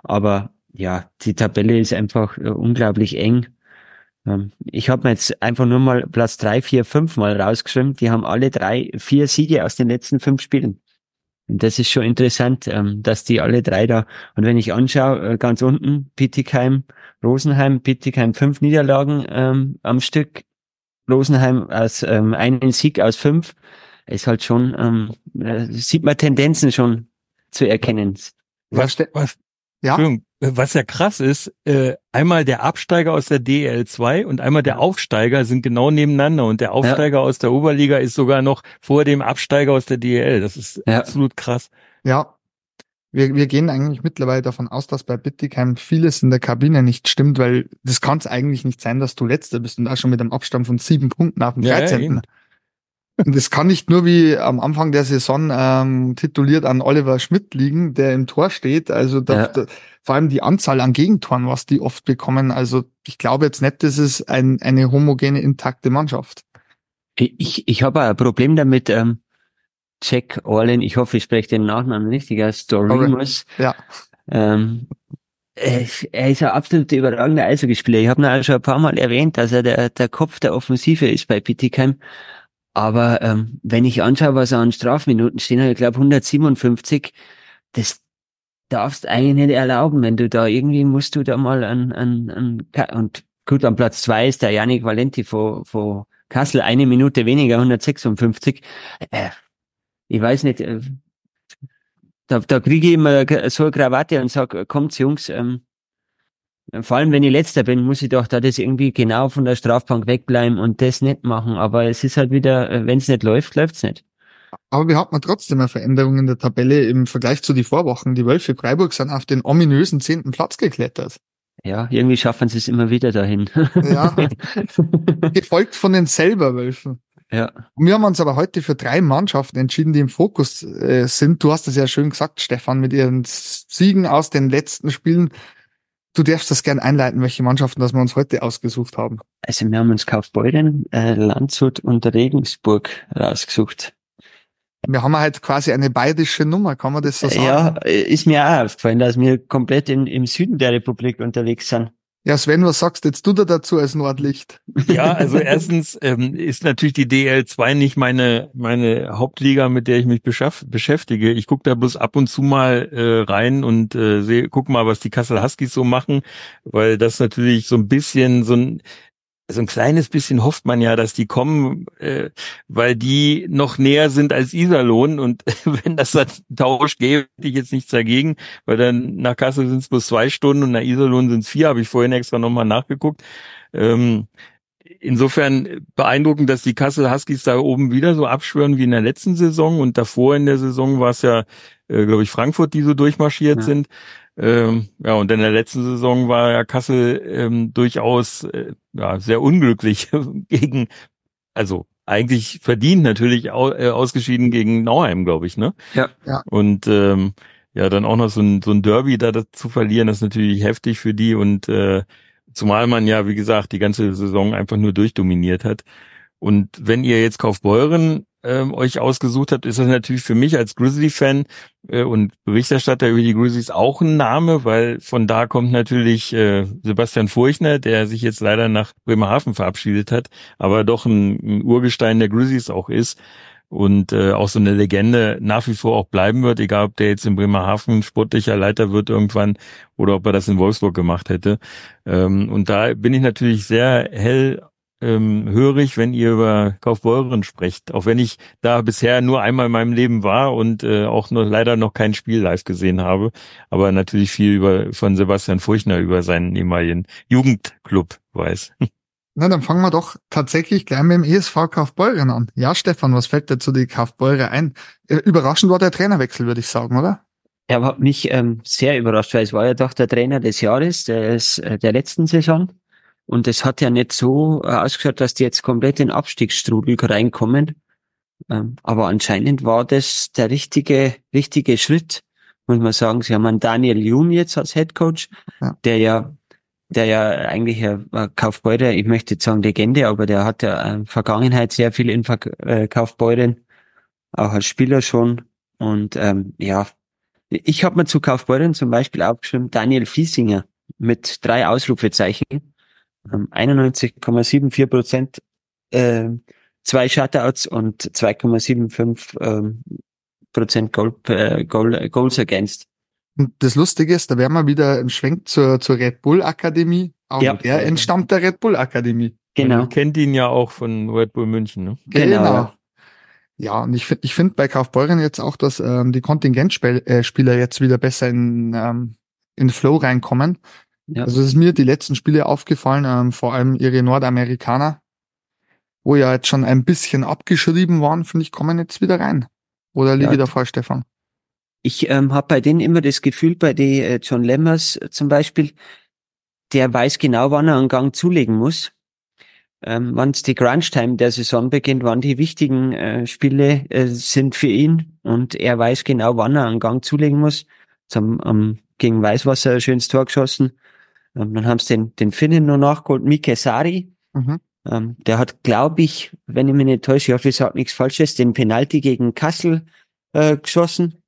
Aber ja, die Tabelle ist einfach äh, unglaublich eng. Ähm, ich habe mir jetzt einfach nur mal Platz drei, vier, fünf mal rausgeschrieben. Die haben alle drei, vier Siege aus den letzten fünf Spielen. Und das ist schon interessant, ähm, dass die alle drei da. Und wenn ich anschaue, äh, ganz unten, Pittigheim, Rosenheim, Pittigheim fünf Niederlagen ähm, am Stück, Rosenheim aus ähm, einen Sieg aus fünf ist halt schon, ähm, sieht man Tendenzen schon zu erkennen. Was, was, ja? was ja krass ist, äh, einmal der Absteiger aus der DL2 und einmal der Aufsteiger sind genau nebeneinander und der Aufsteiger ja. aus der Oberliga ist sogar noch vor dem Absteiger aus der DL. Das ist ja. absolut krass. Ja. Wir, wir gehen eigentlich mittlerweile davon aus, dass bei Bittigheim vieles in der Kabine nicht stimmt, weil das kann es eigentlich nicht sein, dass du Letzter bist und auch schon mit einem Abstand von sieben Punkten auf dem 13. Ja, und das kann nicht nur wie am Anfang der Saison ähm, tituliert an Oliver Schmidt liegen, der im Tor steht. Also da, ja. da, vor allem die Anzahl an Gegentoren, was die oft bekommen. Also ich glaube jetzt nicht, das ist ein, eine homogene, intakte Mannschaft. Ich, ich habe ein Problem damit, ähm, Jack Orlin, ich hoffe, ich spreche den Nachnamen richtig aus, Storimus. Ja. Ähm, er ist ein absolut überragender Eishockeyspieler. Ich habe ihn auch schon ein paar Mal erwähnt, dass er der, der Kopf der Offensive ist bei Pittigheim. Aber ähm, wenn ich anschaue, was an Strafminuten stehen, ich glaube 157, das darfst eigentlich nicht erlauben, wenn du da irgendwie musst du da mal an, an, an und gut, am Platz zwei ist der Janik Valenti von, von Kassel, eine Minute weniger, 156. Äh, ich weiß nicht, äh, da, da kriege ich immer so eine Krawatte und sag, kommt Jungs, ähm, vor allem, wenn ich letzter bin, muss ich doch da das irgendwie genau von der Strafbank wegbleiben und das nicht machen. Aber es ist halt wieder, äh, wenn es nicht läuft, läuft's nicht. Aber wir hatten trotzdem eine Veränderung in der Tabelle im Vergleich zu die Vorwochen. Die Wölfe Freiburg sind auf den ominösen zehnten Platz geklettert. Ja, irgendwie schaffen sie es immer wieder dahin. Ja. Gefolgt von den selber Wölfen. Ja. Wir haben uns aber heute für drei Mannschaften entschieden, die im Fokus äh, sind. Du hast es ja schön gesagt, Stefan, mit ihren Siegen aus den letzten Spielen. Du darfst das gern einleiten, welche Mannschaften das wir uns heute ausgesucht haben. Also wir haben uns Kaufbeuren, äh, Landshut und Regensburg rausgesucht. Wir haben halt quasi eine bayerische Nummer, kann man das so sagen? Ja, ist mir auch aufgefallen, dass wir komplett in, im Süden der Republik unterwegs sind. Ja, Sven, was sagst jetzt du da dazu als Nordlicht? Ja, also erstens ähm, ist natürlich die DL2 nicht meine meine Hauptliga, mit der ich mich beschäftige. Ich gucke da bloß ab und zu mal äh, rein und äh, sehe, guck mal, was die Kassel Huskies so machen, weil das natürlich so ein bisschen so ein so ein kleines bisschen hofft man ja, dass die kommen, äh, weil die noch näher sind als Iserlohn und wenn das dann Tausch gäbe, hätte ich jetzt nichts dagegen, weil dann nach Kassel sind es bloß zwei Stunden und nach Iserlohn sind es vier, habe ich vorhin extra nochmal nachgeguckt. Ähm, insofern beeindruckend, dass die Kassel Huskies da oben wieder so abschwören wie in der letzten Saison und davor in der Saison war es ja, äh, glaube ich, Frankfurt, die so durchmarschiert ja. sind. Ähm, ja, und in der letzten Saison war ja Kassel ähm, durchaus äh, ja, sehr unglücklich gegen, also eigentlich verdient natürlich äh, ausgeschieden gegen Nauheim, glaube ich, ne? Ja. ja. Und ähm, ja, dann auch noch so ein, so ein Derby da zu verlieren, das ist natürlich heftig für die und äh, zumal man ja, wie gesagt, die ganze Saison einfach nur durchdominiert hat. Und wenn ihr jetzt Kaufbeuren ähm, euch ausgesucht habt, ist das natürlich für mich als Grizzly-Fan äh, und Berichterstatter über die Grizzlies auch ein Name, weil von da kommt natürlich äh, Sebastian Furchner, der sich jetzt leider nach Bremerhaven verabschiedet hat, aber doch ein, ein Urgestein der Grizzlies auch ist und äh, auch so eine Legende nach wie vor auch bleiben wird, egal ob der jetzt in Bremerhaven sportlicher Leiter wird irgendwann oder ob er das in Wolfsburg gemacht hätte. Ähm, und da bin ich natürlich sehr hell ähm, hörig, wenn ihr über Kaufbeuren sprecht. Auch wenn ich da bisher nur einmal in meinem Leben war und äh, auch noch leider noch kein Spiel live gesehen habe, aber natürlich viel über von Sebastian Furchner über seinen ehemaligen Jugendclub weiß. Na, dann fangen wir doch tatsächlich gleich mit dem ESV Kaufbeuren an. Ja, Stefan, was fällt dir zu die Kaufbeure ein? Überraschend war der Trainerwechsel, würde ich sagen, oder? Er hat mich ähm, sehr überrascht, weil es war ja doch der Trainer des Jahres, des, äh, der letzten Saison. Und es hat ja nicht so äh, ausgeschaut, dass die jetzt komplett in Abstiegsstrudel reinkommen. Ähm, aber anscheinend war das der richtige, richtige Schritt, muss man sagen. Sie haben einen Daniel Jun jetzt als Head Coach, ja. der ja, der ja eigentlich ein Kaufbeurer, ich möchte jetzt sagen Legende, aber der hat ja in Vergangenheit sehr viel in äh, Kaufbeuren, auch als Spieler schon. Und ähm, ja, ich habe mir zu Kaufbeuren zum Beispiel aufgeschrieben, Daniel Fiesinger mit drei Ausrufezeichen 91,74 Prozent äh, zwei Shutouts und 2,75 ähm, Prozent Goal, äh, Goal, Goals against. Und das Lustige ist, da wären wir wieder ein Schwenk zur, zur Red Bull Akademie. Auch ja. der entstammt der Red Bull Akademie. Genau. Man kennt ihn ja auch von Red Bull München. Ne? Genau. genau. Ja, und ich finde ich finde bei Kaufbeuren jetzt auch, dass ähm, die Kontingentspieler äh, jetzt wieder besser in, ähm, in Flow reinkommen. Ja. Also es ist mir die letzten Spiele aufgefallen, ähm, vor allem ihre Nordamerikaner, wo ja jetzt schon ein bisschen abgeschrieben waren, finde ich, kommen jetzt wieder rein. Oder liege ja. da falsch, Stefan? Ich ähm, habe bei denen immer das Gefühl, bei den äh, John Lemmers äh, zum Beispiel, der weiß genau, wann er einen Gang zulegen muss. Ähm, wann die Crunch-Time der Saison beginnt, wann die wichtigen äh, Spiele äh, sind für ihn und er weiß genau, wann er einen Gang zulegen muss. Zum, um, gegen Weißwasser ein schönes Tor geschossen ähm, dann haben sie den, den Finnen noch nachgeholt, Mike Sari. Mhm. Ähm, der hat, glaube ich, wenn ich mich nicht täusche, ich hoffe, ich sage nichts Falsches, den Penalty gegen Kassel äh, geschossen,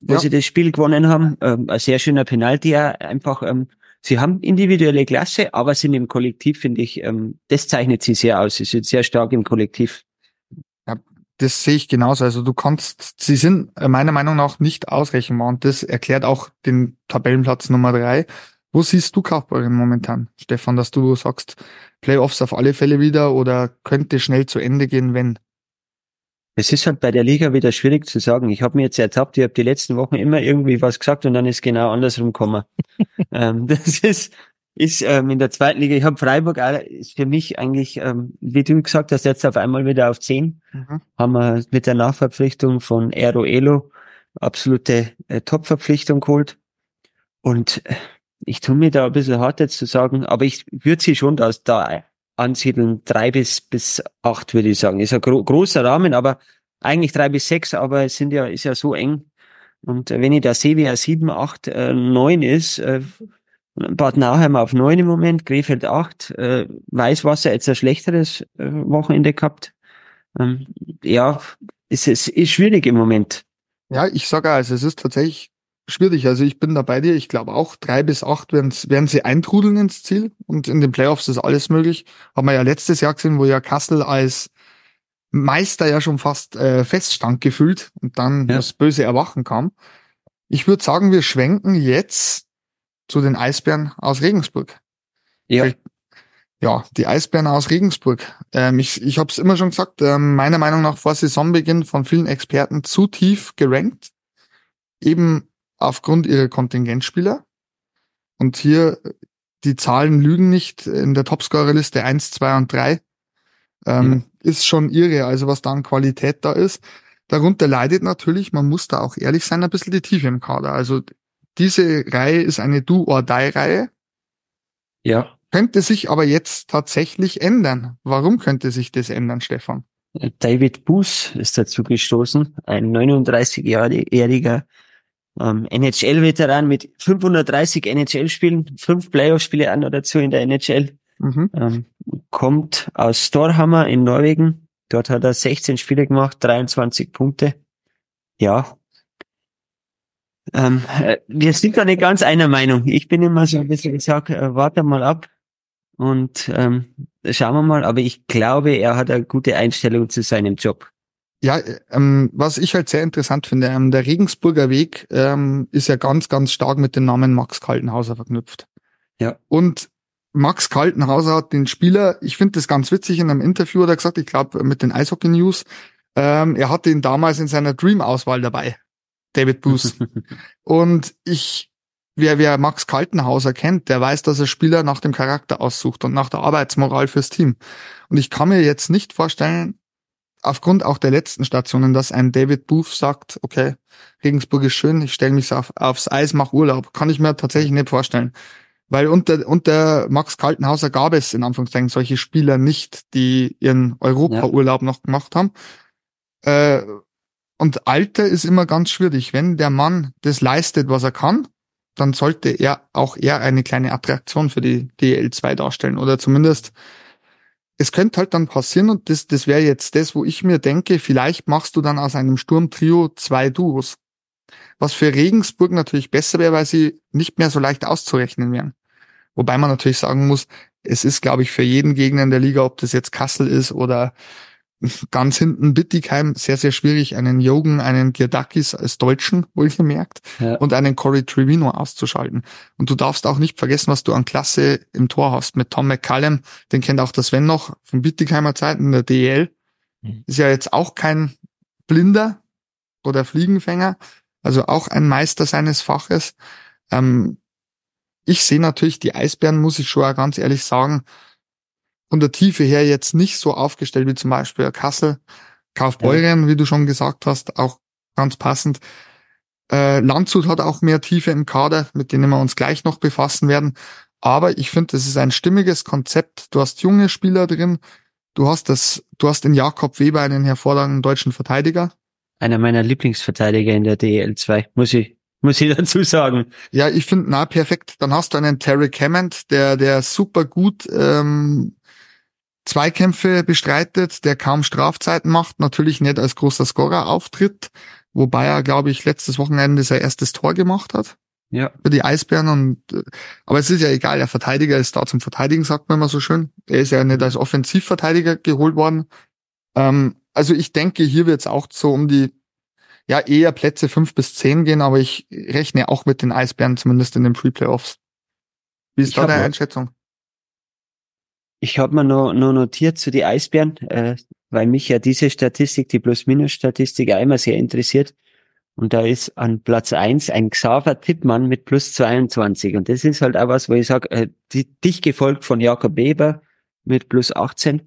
wo ja. sie das Spiel gewonnen haben. Ähm, ein sehr schöner Penalty, ja, einfach. Ähm, sie haben individuelle Klasse, aber sind im Kollektiv, finde ich, ähm, das zeichnet sie sehr aus. Sie sind sehr stark im Kollektiv. Ja, das sehe ich genauso. Also du kannst, sie sind äh, meiner Meinung nach nicht ausrechenbar und das erklärt auch den Tabellenplatz Nummer drei. Wo siehst du Kaufbeuren momentan, Stefan, dass du sagst, Playoffs auf alle Fälle wieder oder könnte schnell zu Ende gehen, wenn? Es ist halt bei der Liga wieder schwierig zu sagen. Ich habe mir jetzt ertappt, ich habe die letzten Wochen immer irgendwie was gesagt und dann ist genau andersrum gekommen. ähm, das ist, ist ähm, in der zweiten Liga, ich habe Freiburg, ist für mich eigentlich, ähm, wie du gesagt hast, jetzt auf einmal wieder auf 10. Mhm. Haben wir mit der Nachverpflichtung von Aero Elo absolute äh, Top-Verpflichtung geholt. Und äh, ich tue mir da ein bisschen hart jetzt zu sagen, aber ich würde sie schon da, da ansiedeln. Drei bis, bis acht, würde ich sagen. Ist ein gro großer Rahmen, aber eigentlich drei bis sechs, aber es sind ja, ist ja so eng. Und äh, wenn ich da sehe, wie er sieben, acht, äh, neun ist, äh, Bad Nauheim auf neun im Moment, Krefeld acht, äh, Weißwasser jetzt ein schlechteres äh, Wochenende gehabt. Ähm, ja, es ist, ist schwierig im Moment. Ja, ich sage also, es ist tatsächlich schwierig. Also ich bin da bei dir. Ich glaube auch drei bis acht werden, werden sie eintrudeln ins Ziel. Und in den Playoffs ist alles möglich. Haben wir ja letztes Jahr gesehen, wo ja Kassel als Meister ja schon fast äh, feststand gefühlt und dann ja. das böse Erwachen kam. Ich würde sagen, wir schwenken jetzt zu den Eisbären aus Regensburg. Ja. Ja, die Eisbären aus Regensburg. Ähm, ich ich habe es immer schon gesagt, ähm, meiner Meinung nach vor Saisonbeginn von vielen Experten zu tief gerankt. Eben aufgrund ihrer Kontingentspieler. Und hier, die Zahlen lügen nicht, in der Topscorerliste eins, zwei und drei ähm, ja. ist schon irre, also was da an Qualität da ist. Darunter leidet natürlich, man muss da auch ehrlich sein, ein bisschen die Tiefe im Kader. Also diese Reihe ist eine Do-or-Die-Reihe. Ja. Könnte sich aber jetzt tatsächlich ändern. Warum könnte sich das ändern, Stefan? David Buß ist dazu gestoßen, ein 39-jähriger ähm, NHL-Veteran mit 530 NHL-Spielen, fünf Playoff-Spiele an oder dazu in der NHL. Mhm. Ähm, kommt aus Storhammer in Norwegen. Dort hat er 16 Spiele gemacht, 23 Punkte. Ja. Ähm, äh, wir sind da nicht ganz einer Meinung. Ich bin immer so ein bisschen gesagt, äh, warte mal ab und ähm, schauen wir mal. Aber ich glaube, er hat eine gute Einstellung zu seinem Job. Ja, ähm, was ich halt sehr interessant finde, ähm, der Regensburger Weg ähm, ist ja ganz, ganz stark mit dem Namen Max Kaltenhauser verknüpft. Ja. Und Max Kaltenhauser hat den Spieler, ich finde das ganz witzig, in einem Interview hat er gesagt, ich glaube mit den Eishockey News, ähm, er hatte ihn damals in seiner Dream-Auswahl dabei, David Booth. und ich, wer, wer Max Kaltenhauser kennt, der weiß, dass er Spieler nach dem Charakter aussucht und nach der Arbeitsmoral fürs Team. Und ich kann mir jetzt nicht vorstellen, aufgrund auch der letzten Stationen, dass ein David Booth sagt, okay, Regensburg ist schön, ich stelle mich auf, aufs Eis, mach Urlaub. Kann ich mir tatsächlich nicht vorstellen. Weil unter, unter Max Kaltenhauser gab es in Anführungszeichen solche Spieler nicht, die ihren Europa-Urlaub ja. noch gemacht haben. Äh, und Alter ist immer ganz schwierig. Wenn der Mann das leistet, was er kann, dann sollte er auch eher eine kleine Attraktion für die DL2 darstellen. Oder zumindest es könnte halt dann passieren und das, das wäre jetzt das, wo ich mir denke, vielleicht machst du dann aus einem Sturmtrio zwei Duos. Was für Regensburg natürlich besser wäre, weil sie nicht mehr so leicht auszurechnen wären. Wobei man natürlich sagen muss, es ist, glaube ich, für jeden Gegner in der Liga, ob das jetzt Kassel ist oder ganz hinten Bittigheim sehr, sehr schwierig, einen Jogen, einen Giardakis als Deutschen, wohlgemerkt, ja. und einen Corey Trevino auszuschalten. Und du darfst auch nicht vergessen, was du an Klasse im Tor hast. Mit Tom McCallum, den kennt auch der Sven noch von Bittigheimer Zeiten, der DL. Mhm. Ist ja jetzt auch kein Blinder oder Fliegenfänger, also auch ein Meister seines Faches. Ähm, ich sehe natürlich die Eisbären, muss ich schon auch ganz ehrlich sagen, von der Tiefe her jetzt nicht so aufgestellt wie zum Beispiel Kassel, Kaufbeuren, ja. wie du schon gesagt hast, auch ganz passend. Äh, Landshut hat auch mehr Tiefe im Kader, mit denen wir uns gleich noch befassen werden. Aber ich finde, es ist ein stimmiges Konzept. Du hast junge Spieler drin. Du hast das, du hast in Jakob Weber einen hervorragenden deutschen Verteidiger. Einer meiner Lieblingsverteidiger in der DL2, muss ich, muss ich dazu sagen. Ja, ich finde, na, perfekt. Dann hast du einen Terry Hammond, der, der super gut ähm, Zweikämpfe bestreitet, der kaum Strafzeiten macht, natürlich nicht als großer Scorer auftritt, wobei er, glaube ich, letztes Wochenende sein erstes Tor gemacht hat. Ja. Für die Eisbären und äh, aber es ist ja egal, der Verteidiger ist da zum Verteidigen, sagt man immer so schön. Er ist ja nicht als Offensivverteidiger geholt worden. Ähm, also ich denke, hier wird es auch so um die ja eher Plätze fünf bis zehn gehen, aber ich rechne auch mit den Eisbären, zumindest in den Pre-Playoffs. Wie ist ich da deine Einschätzung? Ich habe mir noch, noch notiert zu die Eisbären, äh, weil mich ja diese Statistik, die Plus-Minus-Statistik, immer sehr interessiert. Und da ist an Platz eins ein Xaver Tippmann mit plus 22. Und das ist halt auch was, wo ich sage, äh, dich gefolgt von Jakob Weber mit plus 18.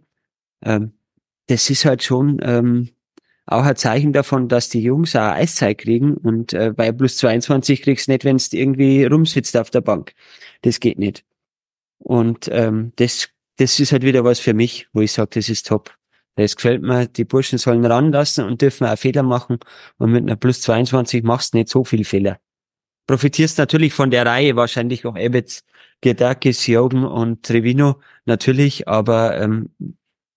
Ähm, das ist halt schon ähm, auch ein Zeichen davon, dass die Jungs auch Eiszeit kriegen. Und äh, bei plus 22 kriegst du nicht, wenn es irgendwie rumsitzt auf der Bank. Das geht nicht. Und ähm, das das ist halt wieder was für mich, wo ich sage, das ist top. Das gefällt mir, die Burschen sollen ranlassen und dürfen auch Fehler machen. Und mit einer plus 22 machst du nicht so viel Fehler. Profitierst natürlich von der Reihe, wahrscheinlich auch Ebbets, Gedakis, Joben und Trevino, natürlich, aber ähm,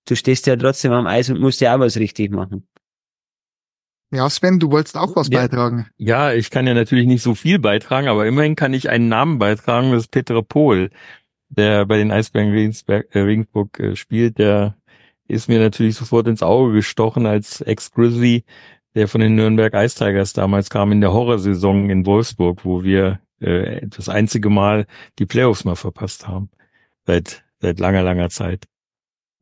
du stehst ja trotzdem am Eis und musst ja auch was richtig machen. Ja, Sven, du wolltest auch was Ja. beitragen. Ja, ich kann ja natürlich nicht so viel beitragen, aber immerhin kann ich einen Namen beitragen, das ist Peter Pohl, der bei den Eisbären Regensberg, äh, Regensburg äh, spielt. Der ist mir natürlich sofort ins Auge gestochen als Ex-Grizzly, der von den Nürnberg Ice Tigers damals kam in der Horrorsaison in Wolfsburg, wo wir äh, das einzige Mal die Playoffs mal verpasst haben. Seit, seit langer, langer Zeit.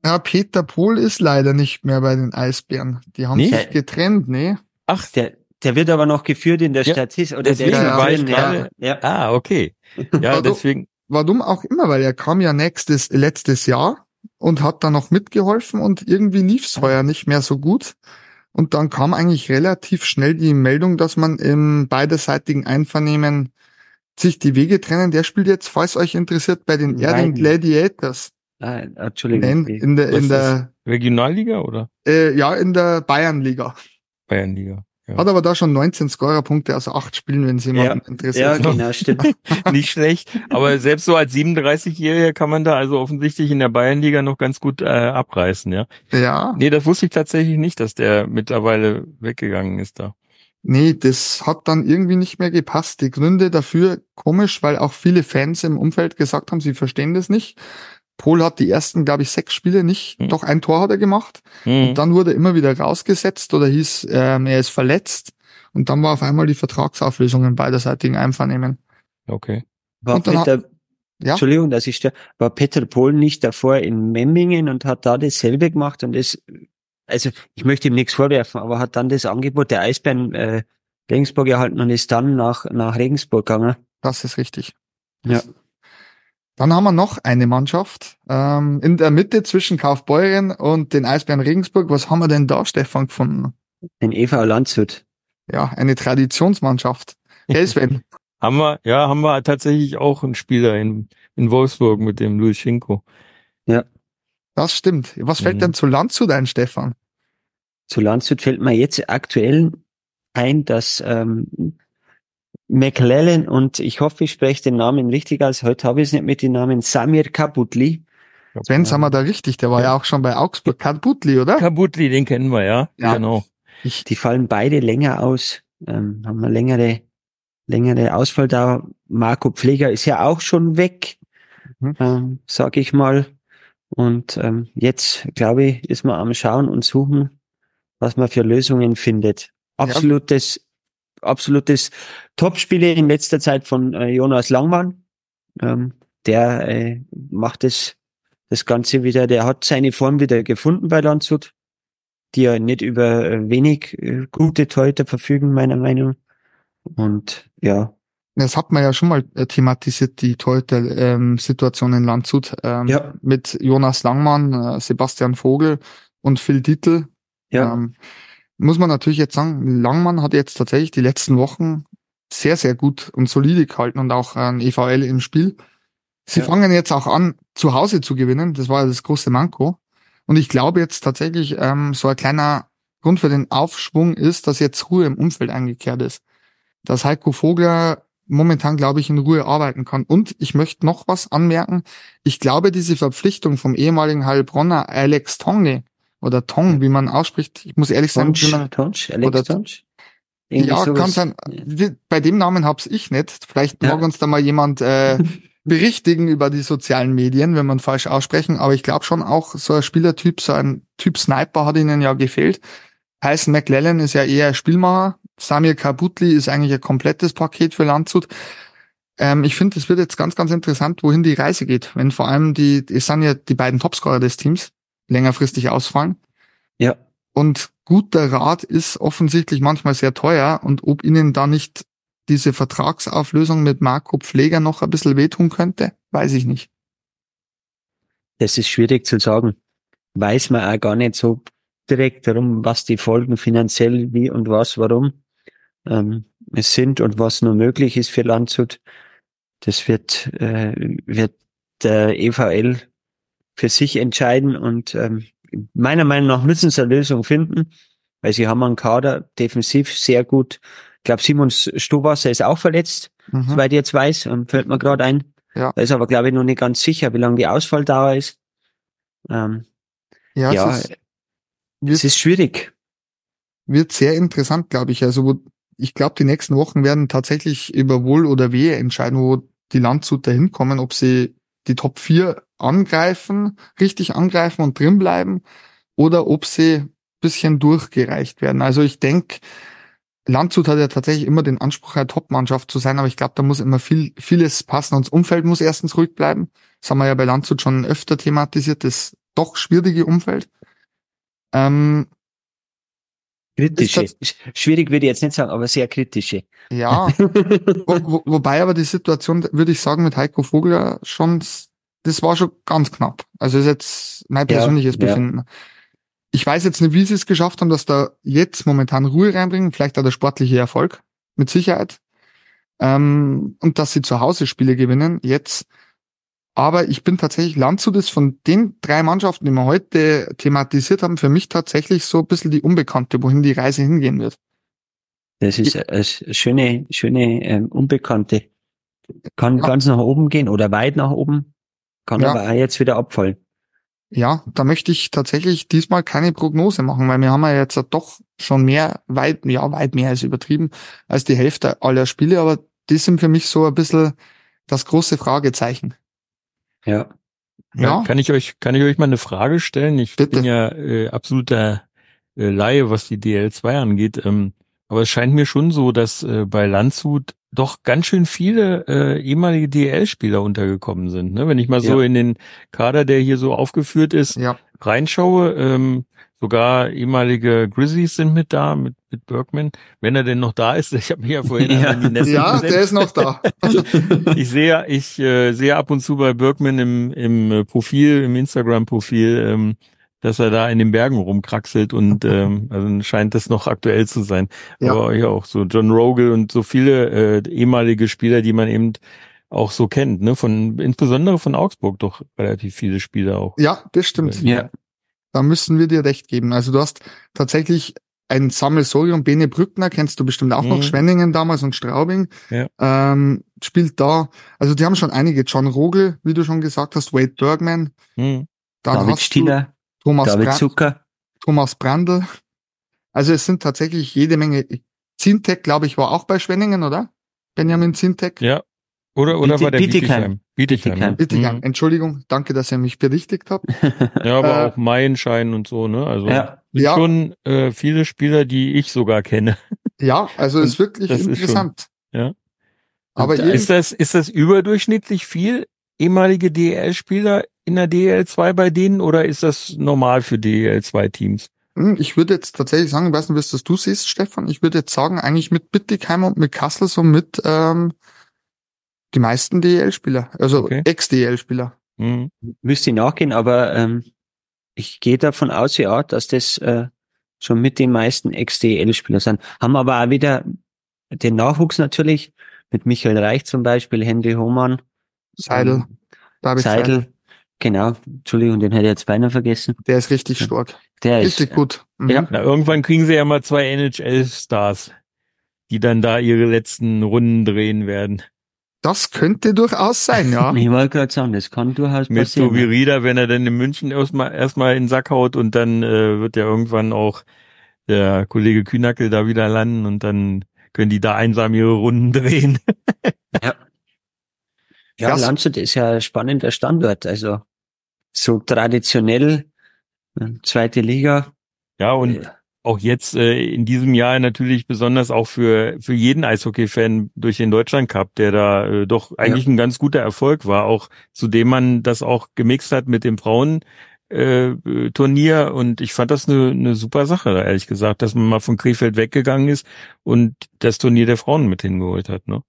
Ja, Peter Pohl ist leider nicht mehr bei den Eisbären. Die haben Nee? sich getrennt, ne? Ach, Der, der wird aber noch geführt in der Ja, Statistik. Oder deswegen der war ist ich gerade- ja. ja. ah, okay. Ja, Also- deswegen, Warum auch immer, weil er kam ja nächstes, letztes Jahr und hat dann noch mitgeholfen und irgendwie lief's heuer nicht mehr so gut. Und dann kam eigentlich relativ schnell die Meldung, dass man im beiderseitigen Einvernehmen sich die Wege trennen. Der spielt jetzt, falls euch interessiert, bei den Erding Nein. Gladiators. Ah, Entschuldigung. In, in der, in der, Regionalliga oder äh, ja, in der Bayernliga. Bayernliga? Ja. Hat aber da schon 19 Scorerpunkte aus acht Spielen, wenn es jemanden ja, interessiert. genau, stimmt. nicht schlecht. Aber selbst so als 37-Jähriger kann man da also offensichtlich in der Bayernliga noch ganz gut äh, abreißen, ja. Ja, Nee, das wusste ich tatsächlich nicht, dass der mittlerweile weggegangen ist da. nee, das hat dann irgendwie nicht mehr gepasst. Die Gründe dafür komisch, weil auch viele Fans im Umfeld gesagt haben, sie verstehen das nicht. Pohl hat die ersten, glaube ich, sechs Spiele nicht, Hm. doch ein Tor hat er gemacht. Mhm. Und dann wurde er immer wieder rausgesetzt oder hieß, ähm, er ist verletzt. Und dann war auf einmal die Vertragsauflösung im beiderseitigen Einvernehmen. Okay. War Und dann hat- Peter, Ja? Entschuldigung, dass ich störe, war Peter Pohl nicht davor in Memmingen und hat da dasselbe gemacht und das, also ich möchte ihm nichts vorwerfen, aber hat dann das Angebot der Eisbären äh, Regensburg erhalten und ist dann nach, nach Regensburg gegangen. Das ist richtig. Ja. Dann haben wir noch eine Mannschaft ähm, in der Mitte zwischen Kaufbeuren und den Eisbären Regensburg. Was haben wir denn da, Stefan, gefunden? Den EV Landshut. Ja, eine Traditionsmannschaft. Gell, Sven? Haben wir, ja, haben wir tatsächlich auch einen Spieler in, in Wolfsburg mit dem Luis Schinko. Das stimmt. Was fällt Mhm. denn zu Landshut ein, Stefan? Zu Landshut fällt mir jetzt aktuell ein, dass ähm, McLellan und ich hoffe, ich spreche den Namen richtig aus. Heute habe ich es nicht mit dem Namen Samir Kabutli. Sven, sind wir da richtig? Der war ja, Ja. auch schon bei Augsburg. Kabutli, oder? Kabutli, den kennen wir, ja. Ja. Genau. Ich, Die fallen beide länger aus, ähm, haben eine längere, längere Ausfalldauer. Marco Pfleger ist ja auch schon weg, Mhm. ähm, sag ich mal. Und ähm, jetzt, glaube ich, ist man am Schauen und Suchen, was man für Lösungen findet. Absolutes, absolutes Topspiele in letzter Zeit von äh, Jonas Langmann. Ähm, der äh, macht das, das Ganze wieder, der hat seine Form wieder gefunden bei Landshut die ja nicht über äh, wenig äh, gute Torhüter verfügen, meiner Meinung. Und ja, das hat man ja schon mal äh, thematisiert, die Torhüter-Situation in Landshut. Ähm, Ja. Mit Jonas Langmann, äh, Sebastian Vogel und Phil Dietl. ja, Ähm, muss man natürlich jetzt sagen, Langmann hat jetzt tatsächlich die letzten Wochen sehr, sehr gut und solide gehalten und auch ein EVL im Spiel. Sie Ja. fangen jetzt auch an, zu Hause zu gewinnen. Das war ja das große Manko. Und ich glaube jetzt tatsächlich, ähm, so ein kleiner Grund für den Aufschwung ist, dass jetzt Ruhe im Umfeld eingekehrt ist. Dass Heiko Vogler momentan, glaube ich, in Ruhe arbeiten kann. Und ich möchte noch was anmerken. Ich glaube, diese Verpflichtung vom ehemaligen Heilbronner Alex Tonge oder Tong, wie man ausspricht, ich muss ehrlich sagen, wie man, Tonsch, Tonsch, Alex oder-. Irgendwie ja, sowas. kann sein. Bei dem Namen hab's ich nicht. Vielleicht Ja. mag uns da mal jemand äh, berichtigen über die sozialen Medien, wenn man falsch aussprechen. Aber ich glaube schon auch, so ein Spielertyp, so ein Typ Sniper hat ihnen ja gefehlt. Tyson McLellan ist ja eher ein Spielmacher. Samir Kabutli ist eigentlich ein komplettes Paket für Landshut. Ähm, ich finde, es wird jetzt ganz, ganz interessant, wohin die Reise geht. Wenn vor allem die, es sind ja die beiden Topscorer des Teams, längerfristig ausfallen. Ja, Und guter Rat ist offensichtlich manchmal sehr teuer und ob ihnen da nicht diese Vertragsauflösung mit Marco Pfleger noch ein bisschen wehtun könnte, weiß ich nicht. das ist schwierig zu sagen. Weiß man auch gar nicht so direkt darum, was die Folgen finanziell, wie und was, warum ähm, es sind und was nur möglich ist für Landshut. Das wird, äh, wird der EVL für sich entscheiden und ähm, meiner Meinung nach müssen sie eine Lösung finden, weil sie haben einen Kader defensiv sehr gut. Ich glaube, Simon Stubasser ist auch verletzt, mhm. soweit ich jetzt weiß, und fällt mir gerade ein. Ja. Da ist aber, glaube ich, noch nicht ganz sicher, wie lange die Ausfalldauer ist. Ähm, ja, ja es, ist, es ist schwierig. Wird sehr interessant, glaube ich. Also, wo, ich glaube, die nächsten Wochen werden tatsächlich über Wohl oder Wehe entscheiden, wo die Landshuter hinkommen, ob sie die Top 4 angreifen, richtig angreifen und drin bleiben oder ob sie bisschen durchgereicht werden. Also ich denke, Landshut hat ja tatsächlich immer den Anspruch, eine Top-Mannschaft zu sein, aber ich glaube, da muss immer viel, vieles passen. Und das Umfeld muss erstens ruhig bleiben. Das haben wir ja bei Landshut schon öfter thematisiert, das doch schwierige Umfeld. Ähm, kritische. Schwierig würde ich jetzt nicht sagen, aber sehr kritische. Ja. wo, wo, wobei aber die Situation, würde ich sagen, mit Heiko Vogler schon, das war schon ganz knapp. Also ist jetzt mein persönliches ja, Befinden. Ja. Ich weiß jetzt nicht, wie sie es geschafft haben, dass da jetzt momentan Ruhe reinbringen, vielleicht auch der sportliche Erfolg, mit Sicherheit. Ähm, und dass sie zu Hause Spiele gewinnen, jetzt. Aber ich bin tatsächlich, Landshut ist von den drei Mannschaften, die wir heute thematisiert haben, für mich tatsächlich so ein bisschen die Unbekannte, wohin die Reise hingehen wird. Das ist eine schöne, schöne ähm, Unbekannte. Kann ja. ganz nach oben gehen oder weit nach oben, kann ja. aber auch jetzt wieder abfallen. Ja, da möchte ich tatsächlich diesmal keine Prognose machen, weil wir haben ja jetzt doch schon mehr, weit, ja, weit mehr als übertrieben, als die Hälfte aller Spiele, aber die sind für mich so ein bisschen das große Fragezeichen. Ja. Ja. Kann ich euch, kann ich euch mal eine Frage stellen? Ich Bitte. bin ja äh, absoluter äh, Laie, was die DL2 angeht. Ähm, aber es scheint mir schon so, dass äh, bei Landshut doch ganz schön viele äh, ehemalige DL-Spieler untergekommen sind. Ne? Wenn ich mal ja. so in den Kader, der hier so aufgeführt ist, ja. reinschaue, ähm, sogar ehemalige Grizzlies sind mit da, mit, mit Bergman. Wenn er denn noch da ist, ich habe mich ja vorhin ja. an die Nässe Ja, gesetzt. der ist noch da. ich sehe, ich äh, sehe ab und zu bei Bergman im, im Profil, im Instagram-Profil, ähm, dass er da in den Bergen rumkraxelt und ähm, also scheint das noch aktuell zu sein. Ja. Aber ja auch so John Rogel und so viele äh, ehemalige Spieler, die man eben auch so kennt, ne? Von insbesondere von Augsburg doch relativ viele Spieler auch. Ja, das stimmt. Ja. Da müssen wir dir recht geben. Also du hast tatsächlich ein Sammelsorium, Bene Brückner kennst du bestimmt auch mhm. noch, Schwenningen damals und Straubing, ja. ähm, spielt da, also die haben schon einige, John Rogel, wie du schon gesagt hast, Wade Bergman, mhm. dann David hast Stieler. Thomas, David Brand, Zucker. Thomas Brandl. Also es sind tatsächlich jede Menge. Zintek, glaube ich, war auch bei Schwenningen, oder? Benjamin Zintek. Ja. Oder, oder Biete, war der Bietigheim? Bietigheim. Bietigheim. Bietigheim. Mhm. Entschuldigung, danke, dass ihr mich berichtigt habt. ja, aber äh, auch Meilenschein und so, ne? Also ja. ja. schon äh, viele Spieler, die ich sogar kenne. Ja, also ist wirklich das interessant. Ist schon, ja. Aber ist das, ist das überdurchschnittlich viel ehemalige DL-Spieler in der DL2 bei denen oder ist das normal für DL2-Teams? Hm, ich würde jetzt tatsächlich sagen, ich weiß nicht, wie das du siehst, Stefan. Ich würde jetzt sagen, eigentlich mit Bittigheim und mit Kassel so mit ähm, die meisten DL-Spieler, also okay. Ex-DL-Spieler. Mhm. Müsste ich nachgehen, aber ähm, ich gehe davon aus, ja, dass das äh, schon mit den meisten Ex-DL-Spieler sind. Haben aber auch wieder den Nachwuchs natürlich, mit Michael Reich zum Beispiel, Henry Hohmann. Seidel. Ähm, David Seidel. Seidel. Genau, Entschuldigung, den hätte ich jetzt beinahe vergessen. Der ist richtig stark. Der richtig ist, gut. Mhm. Ja. Na, irgendwann kriegen sie ja mal zwei NHL-Stars, die dann da ihre letzten Runden drehen werden. Das könnte durchaus sein, ja. ich wollte gerade sagen, das kann durchaus Mit passieren. Mit Tobi Rieder, wenn er dann in München erstmal erstmal in den Sack haut und dann äh, wird ja irgendwann auch der Kollege Kühnackel da wieder landen und dann können die da einsam ihre Runden drehen. ja. Ja, Landshut ist ja ein spannender Standort. Also so traditionell, äh, zweite Liga. Ja, und äh, auch jetzt äh, in diesem Jahr natürlich besonders auch für, für jeden Eishockey-Fan durch den Deutschland Cup, der da äh, doch eigentlich ja. ein ganz guter Erfolg war, auch zu dem man das auch gemixt hat mit dem Frauen. Äh, Turnier und ich fand das eine, eine super Sache, ehrlich gesagt, dass man mal von Krefeld weggegangen ist und das Turnier der Frauen mit hingeholt hat, ne?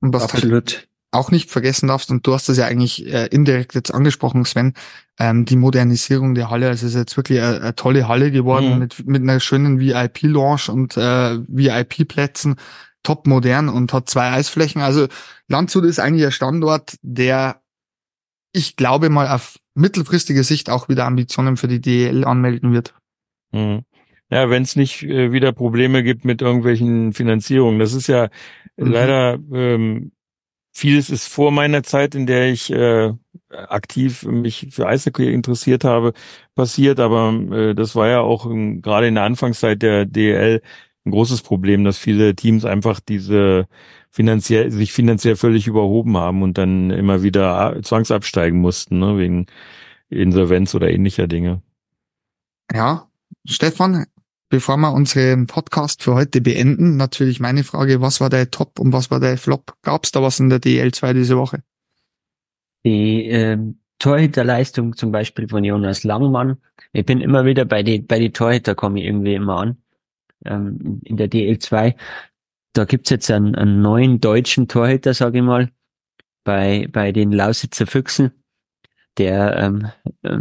Und was Absolut auch nicht vergessen darfst, und du hast das ja eigentlich äh, indirekt jetzt angesprochen, Sven, ähm, die Modernisierung der Halle. Also es ist jetzt wirklich eine, eine tolle Halle geworden mhm. mit, mit einer schönen VIP-Lounge und äh, VIP-Plätzen, top modern und hat zwei Eisflächen. Also Landshut ist eigentlich ein Standort, der ich glaube mal auf mittelfristige Sicht auch wieder Ambitionen für die DEL anmelden wird. Mhm. Ja, wenn es nicht äh, wieder Probleme gibt mit irgendwelchen Finanzierungen. Das ist ja mhm. leider ähm, vieles ist vor meiner Zeit, in der ich äh, aktiv mich für Eishockey interessiert habe, passiert. Aber äh, das war ja auch ähm, gerade in der Anfangszeit der DEL ein großes Problem, dass viele Teams einfach diese finanziell sich finanziell völlig überhoben haben und dann immer wieder zwangsabsteigen mussten, ne, wegen Insolvenz oder ähnlicher Dinge. Ja, Stefan, bevor wir unseren Podcast für heute beenden, natürlich meine Frage, was war der Top und was war der Flop? Gab es da was in der DL2 diese Woche? Die ähm, Torhüterleistung zum Beispiel von Jonas Langmann. Ich bin immer wieder bei die, bei die Torhüter komme ich irgendwie immer an. Ähm, in der DL2. Da gibt's jetzt einen, einen neuen deutschen Torhüter, sage ich mal, bei, bei den Lausitzer Füchsen. Der, ähm,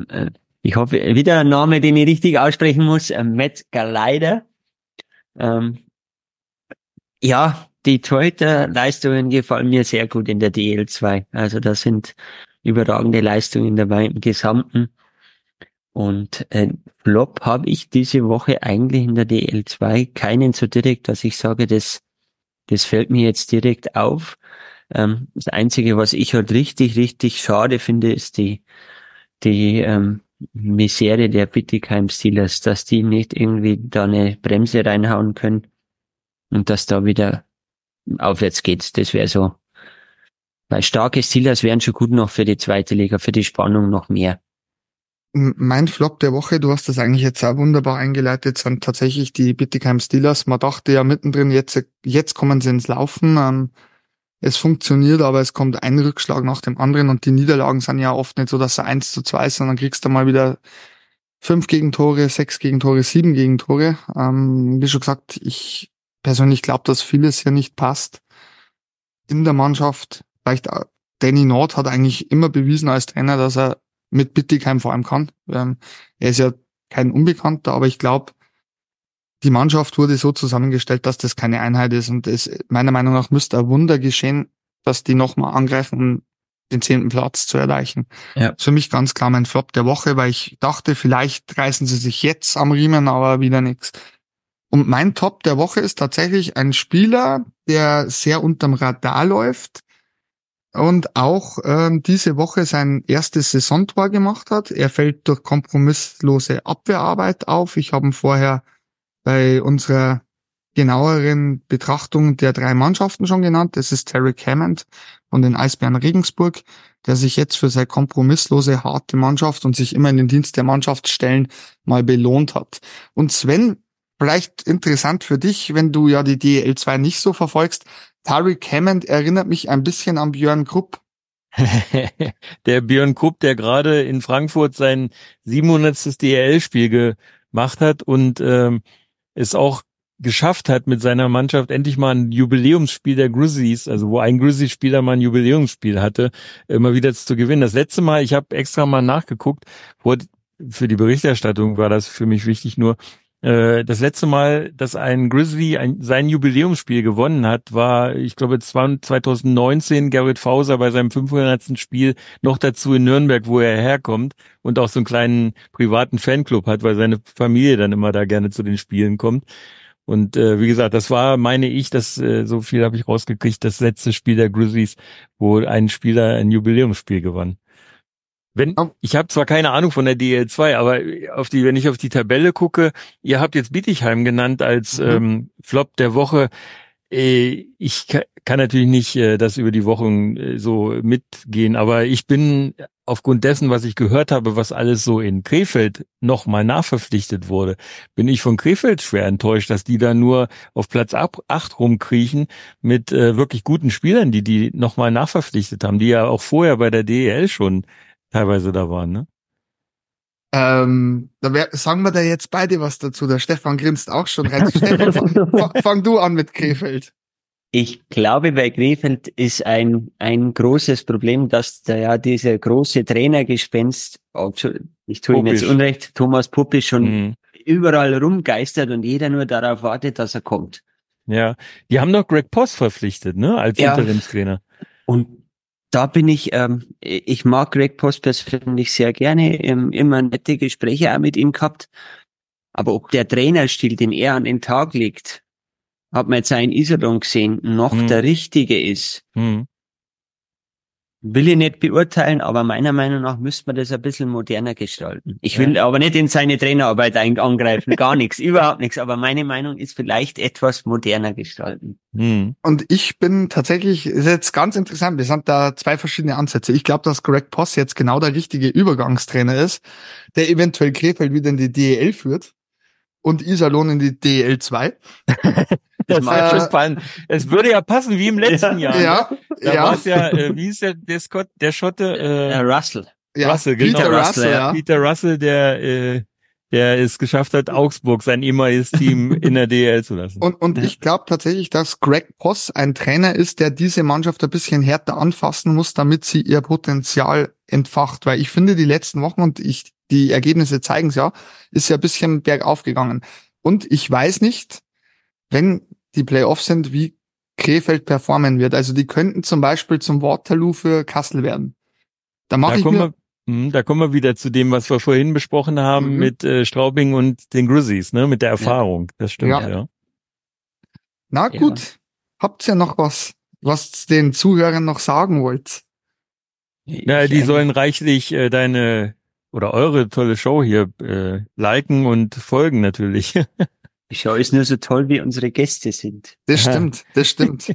äh, ich hoffe, wieder ein Name, den ich richtig aussprechen muss, äh, Matt Galeider. Ähm, ja, die Torhüter-Leistungen gefallen mir sehr gut in der DL2. Also da sind überragende Leistungen dabei im Gesamten. Und äh, Flop habe ich diese Woche eigentlich in der DL2 keinen so direkt, dass ich sage, das, das fällt mir jetzt direkt auf. Ähm, das Einzige, was ich halt richtig, richtig schade finde, ist die, die ähm, Misere der Bittigheim Steelers, dass die nicht irgendwie da eine Bremse reinhauen können und dass da wieder aufwärts geht. Das wäre so. Weil starke Steelers wären schon gut noch für die zweite Liga, für die Spannung noch mehr. Mein Flop der Woche, du hast das eigentlich jetzt auch wunderbar eingeleitet, sind tatsächlich die Bittigheim Steelers. Man dachte ja mittendrin, jetzt, jetzt kommen sie ins Laufen. Ähm, es funktioniert, aber es kommt ein Rückschlag nach dem anderen und die Niederlagen sind ja oft nicht so, dass sie eins zu zwei sind, dann kriegst du mal wieder fünf Gegentore, sechs Gegentore, sieben Gegentore. Ähm, wie schon gesagt, ich persönlich glaube, dass vieles hier nicht passt in der Mannschaft. Vielleicht äh, Danny Nord hat eigentlich immer bewiesen als Trainer, dass er mit Bittigheim vor allem kann. Ähm, er ist ja kein Unbekannter, aber ich glaube, die Mannschaft wurde so zusammengestellt, dass das keine Einheit ist. Und es, meiner Meinung nach müsste ein Wunder geschehen, dass die nochmal angreifen, um den zehnten Platz zu erreichen. Ja. Für mich ganz klar mein Flop der Woche, weil ich dachte, vielleicht reißen sie sich jetzt am Riemen, aber wieder nichts. Und mein Top der Woche ist tatsächlich ein Spieler, der sehr unterm Radar läuft und auch ähm, diese Woche sein erstes Saisontor gemacht hat. Er fällt durch kompromisslose Abwehrarbeit auf. Ich habe ihn vorher bei unserer genaueren Betrachtung der drei Mannschaften schon genannt. Das ist Terry Hammond von den Eisbären Regensburg, der sich jetzt für seine kompromisslose, harte Mannschaft und sich immer in den Dienst der Mannschaft stellen mal belohnt hat. Und Sven, vielleicht interessant für dich, wenn du ja die DL 2 nicht so verfolgst. Tariq Hammond erinnert mich ein bisschen an Björn Krupp. der Björn Krupp, der gerade in Frankfurt sein 700. DL-Spiel gemacht hat und ähm, es auch geschafft hat, mit seiner Mannschaft endlich mal ein Jubiläumsspiel der Grizzlies, also wo ein Grizzlies-Spieler mal ein Jubiläumsspiel hatte, immer wieder zu gewinnen. Das letzte Mal, ich habe extra mal nachgeguckt, wo, für die Berichterstattung war das für mich wichtig nur, äh, das letzte Mal, dass ein Grizzly ein, sein Jubiläumsspiel gewonnen hat, war, ich glaube, 2019 Garrett Fauser bei seinem 500. Spiel noch dazu in Nürnberg, wo er herkommt und auch so einen kleinen privaten Fanclub hat, weil seine Familie dann immer da gerne zu den Spielen kommt. Und äh, wie gesagt, das war, meine ich, dass äh, so viel habe ich rausgekriegt, das letzte Spiel der Grizzlies, wo ein Spieler ein Jubiläumsspiel gewann. Wenn, ich habe zwar keine Ahnung von der DL2, aber auf die, wenn ich auf die Tabelle gucke, ihr habt jetzt Bietigheim genannt als mhm. ähm, Flop der Woche. Äh, ich kann natürlich nicht äh, das über die Wochen äh, so mitgehen, aber ich bin aufgrund dessen, was ich gehört habe, was alles so in Krefeld nochmal nachverpflichtet wurde, bin ich von Krefeld schwer enttäuscht, dass die da nur auf Platz 8 rumkriechen mit äh, wirklich guten Spielern, die die nochmal nachverpflichtet haben, die ja auch vorher bei der DEL schon teilweise da waren, ne? Ähm, da wär, sagen wir da jetzt beide was dazu. Der Stefan grinst auch schon. Stefan, fang, fang, du an mit Krefeld. Ich glaube, bei Krefeld ist ein, ein großes Problem, dass da ja diese große Trainergespenst, ich tue ihm jetzt Unrecht, Thomas Puppisch schon mhm. überall rumgeistert und jeder nur darauf wartet, dass er kommt. Ja, die haben doch Greg Post verpflichtet, ne, als ja. Interimstrainer. Und da bin ich, ähm, ich mag Greg Post persönlich sehr gerne, ähm, immer nette Gespräche auch mit ihm gehabt. Aber ob der Trainerstil, den er an den Tag legt, hat man jetzt einen Iserlohn gesehen, noch Hm. der richtige ist, Hm. Will ich nicht beurteilen, aber meiner Meinung nach müsste man das ein bisschen moderner gestalten. Ich will aber nicht in seine Trainerarbeit angreifen, gar nichts, überhaupt nichts. Aber meine Meinung ist vielleicht etwas moderner gestalten. Hm. Und ich bin tatsächlich, ist jetzt ganz interessant, wir sind da zwei verschiedene Ansätze. Ich glaube, dass Greg Poss jetzt genau der richtige Übergangstrainer ist, der eventuell Krefeld wieder in die DEL führt und Iserlohn in die DEL 2. Ich. schon spannend. Es würde ja passen wie im letzten Jahr. ne? Ja, Da ja, war's ja, äh, wie ist der, der Scott, der Schotte, Äh, äh, Russell. ja. Russell, genau. Peter Russell, Russell, ja. Peter Russell, der, äh, der es geschafft hat, Augsburg, sein ehemaliges Team, in der DL zu lassen. Und, und Ja. ich glaube tatsächlich, dass Greg Poss ein Trainer ist, der diese Mannschaft ein bisschen härter anfassen muss, damit sie ihr Potenzial entfacht. Weil ich finde, die letzten Wochen und ich, die Ergebnisse zeigen es ja, ist ja ein bisschen bergauf gegangen. Und ich weiß nicht, wenn die Playoffs sind, wie Krefeld performen wird. Also die könnten zum Beispiel zum Waterloo für Kassel werden. Da mache da ich kommen mir, wir, hm, da kommen wir wieder zu dem, was wir vorhin besprochen haben Mhm. mit äh, Straubing und den Grizzlies, ne, mit der Erfahrung. Das stimmt, Ja. ja. na Ja. gut, habt ihr noch was, was den Zuhörern noch sagen wollt? Ja, Ich die sollen reichlich äh, deine oder eure tolle Show hier äh, liken und folgen natürlich. Die Show ist nur so toll, wie unsere Gäste sind. Das Aha. stimmt, das stimmt.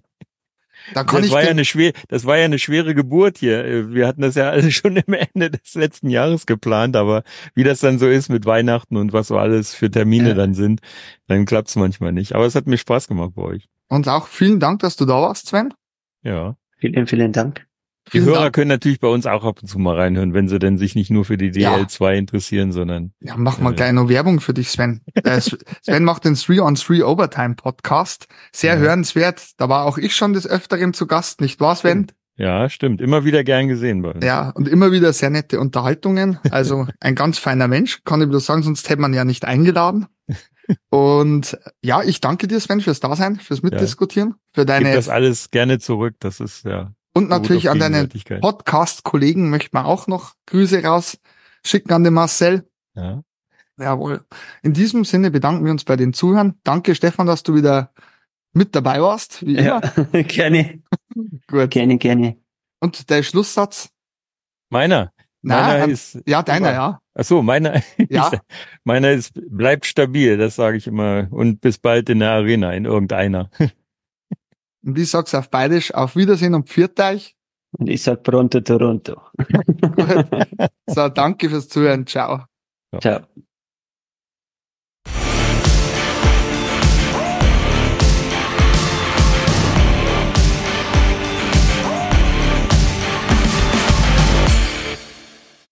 Da kann Das ich war ja eine schwer, das war ja eine schwere Geburt hier. Wir hatten das ja alle schon im Ende des letzten Jahres geplant, aber wie das dann so ist mit Weihnachten und was so alles für Termine Ja. dann sind, dann klappt's manchmal nicht. Aber es hat mir Spaß gemacht bei euch. Und auch vielen Dank, dass du da warst, Sven. Ja. Vielen, vielen Dank. Die Hörer Dank. können natürlich bei uns auch ab und zu mal reinhören, wenn sie denn sich nicht nur für die Ja. DL2 interessieren, sondern Ja, mach mal Äh. gleich noch Werbung für dich, Sven. Äh, Sven macht den 3 on 3 Overtime Podcast. Sehr Ja. hörenswert. Da war auch ich schon des Öfteren zu Gast, nicht wahr, Sven? ja, stimmt. Immer wieder gern gesehen bei uns. Ja, und immer wieder sehr nette Unterhaltungen. Also ein ganz feiner Mensch, kann ich bloß sagen, sonst hätte man ja nicht eingeladen. Und ja, ich danke dir, Sven, fürs Dasein, fürs Mitdiskutieren, für Gib deine das alles gerne zurück. Das ist ja und natürlich an deinen. Podcast-Kollegen möchte man auch noch Grüße raus schicken an den Marcel. Ja. Jawohl. In diesem Sinne bedanken wir uns bei den Zuhörern. Danke, Stefan, dass du wieder mit dabei warst, wie Ja, immer. gerne, Gut. gerne, gerne. Und der Schlusssatz? Meiner. Na, meiner ähm, ist ja, deiner, ja. Ach so, meiner, Ja. meiner ist, bleibt stabil, das sage ich immer. Und bis bald in der Arena, in irgendeiner. Und ich sag's auf Bayerisch, auf Wiedersehen und pfiat euch. Und ich sag pronto Toronto. So, danke fürs Zuhören. Ciao. Ciao.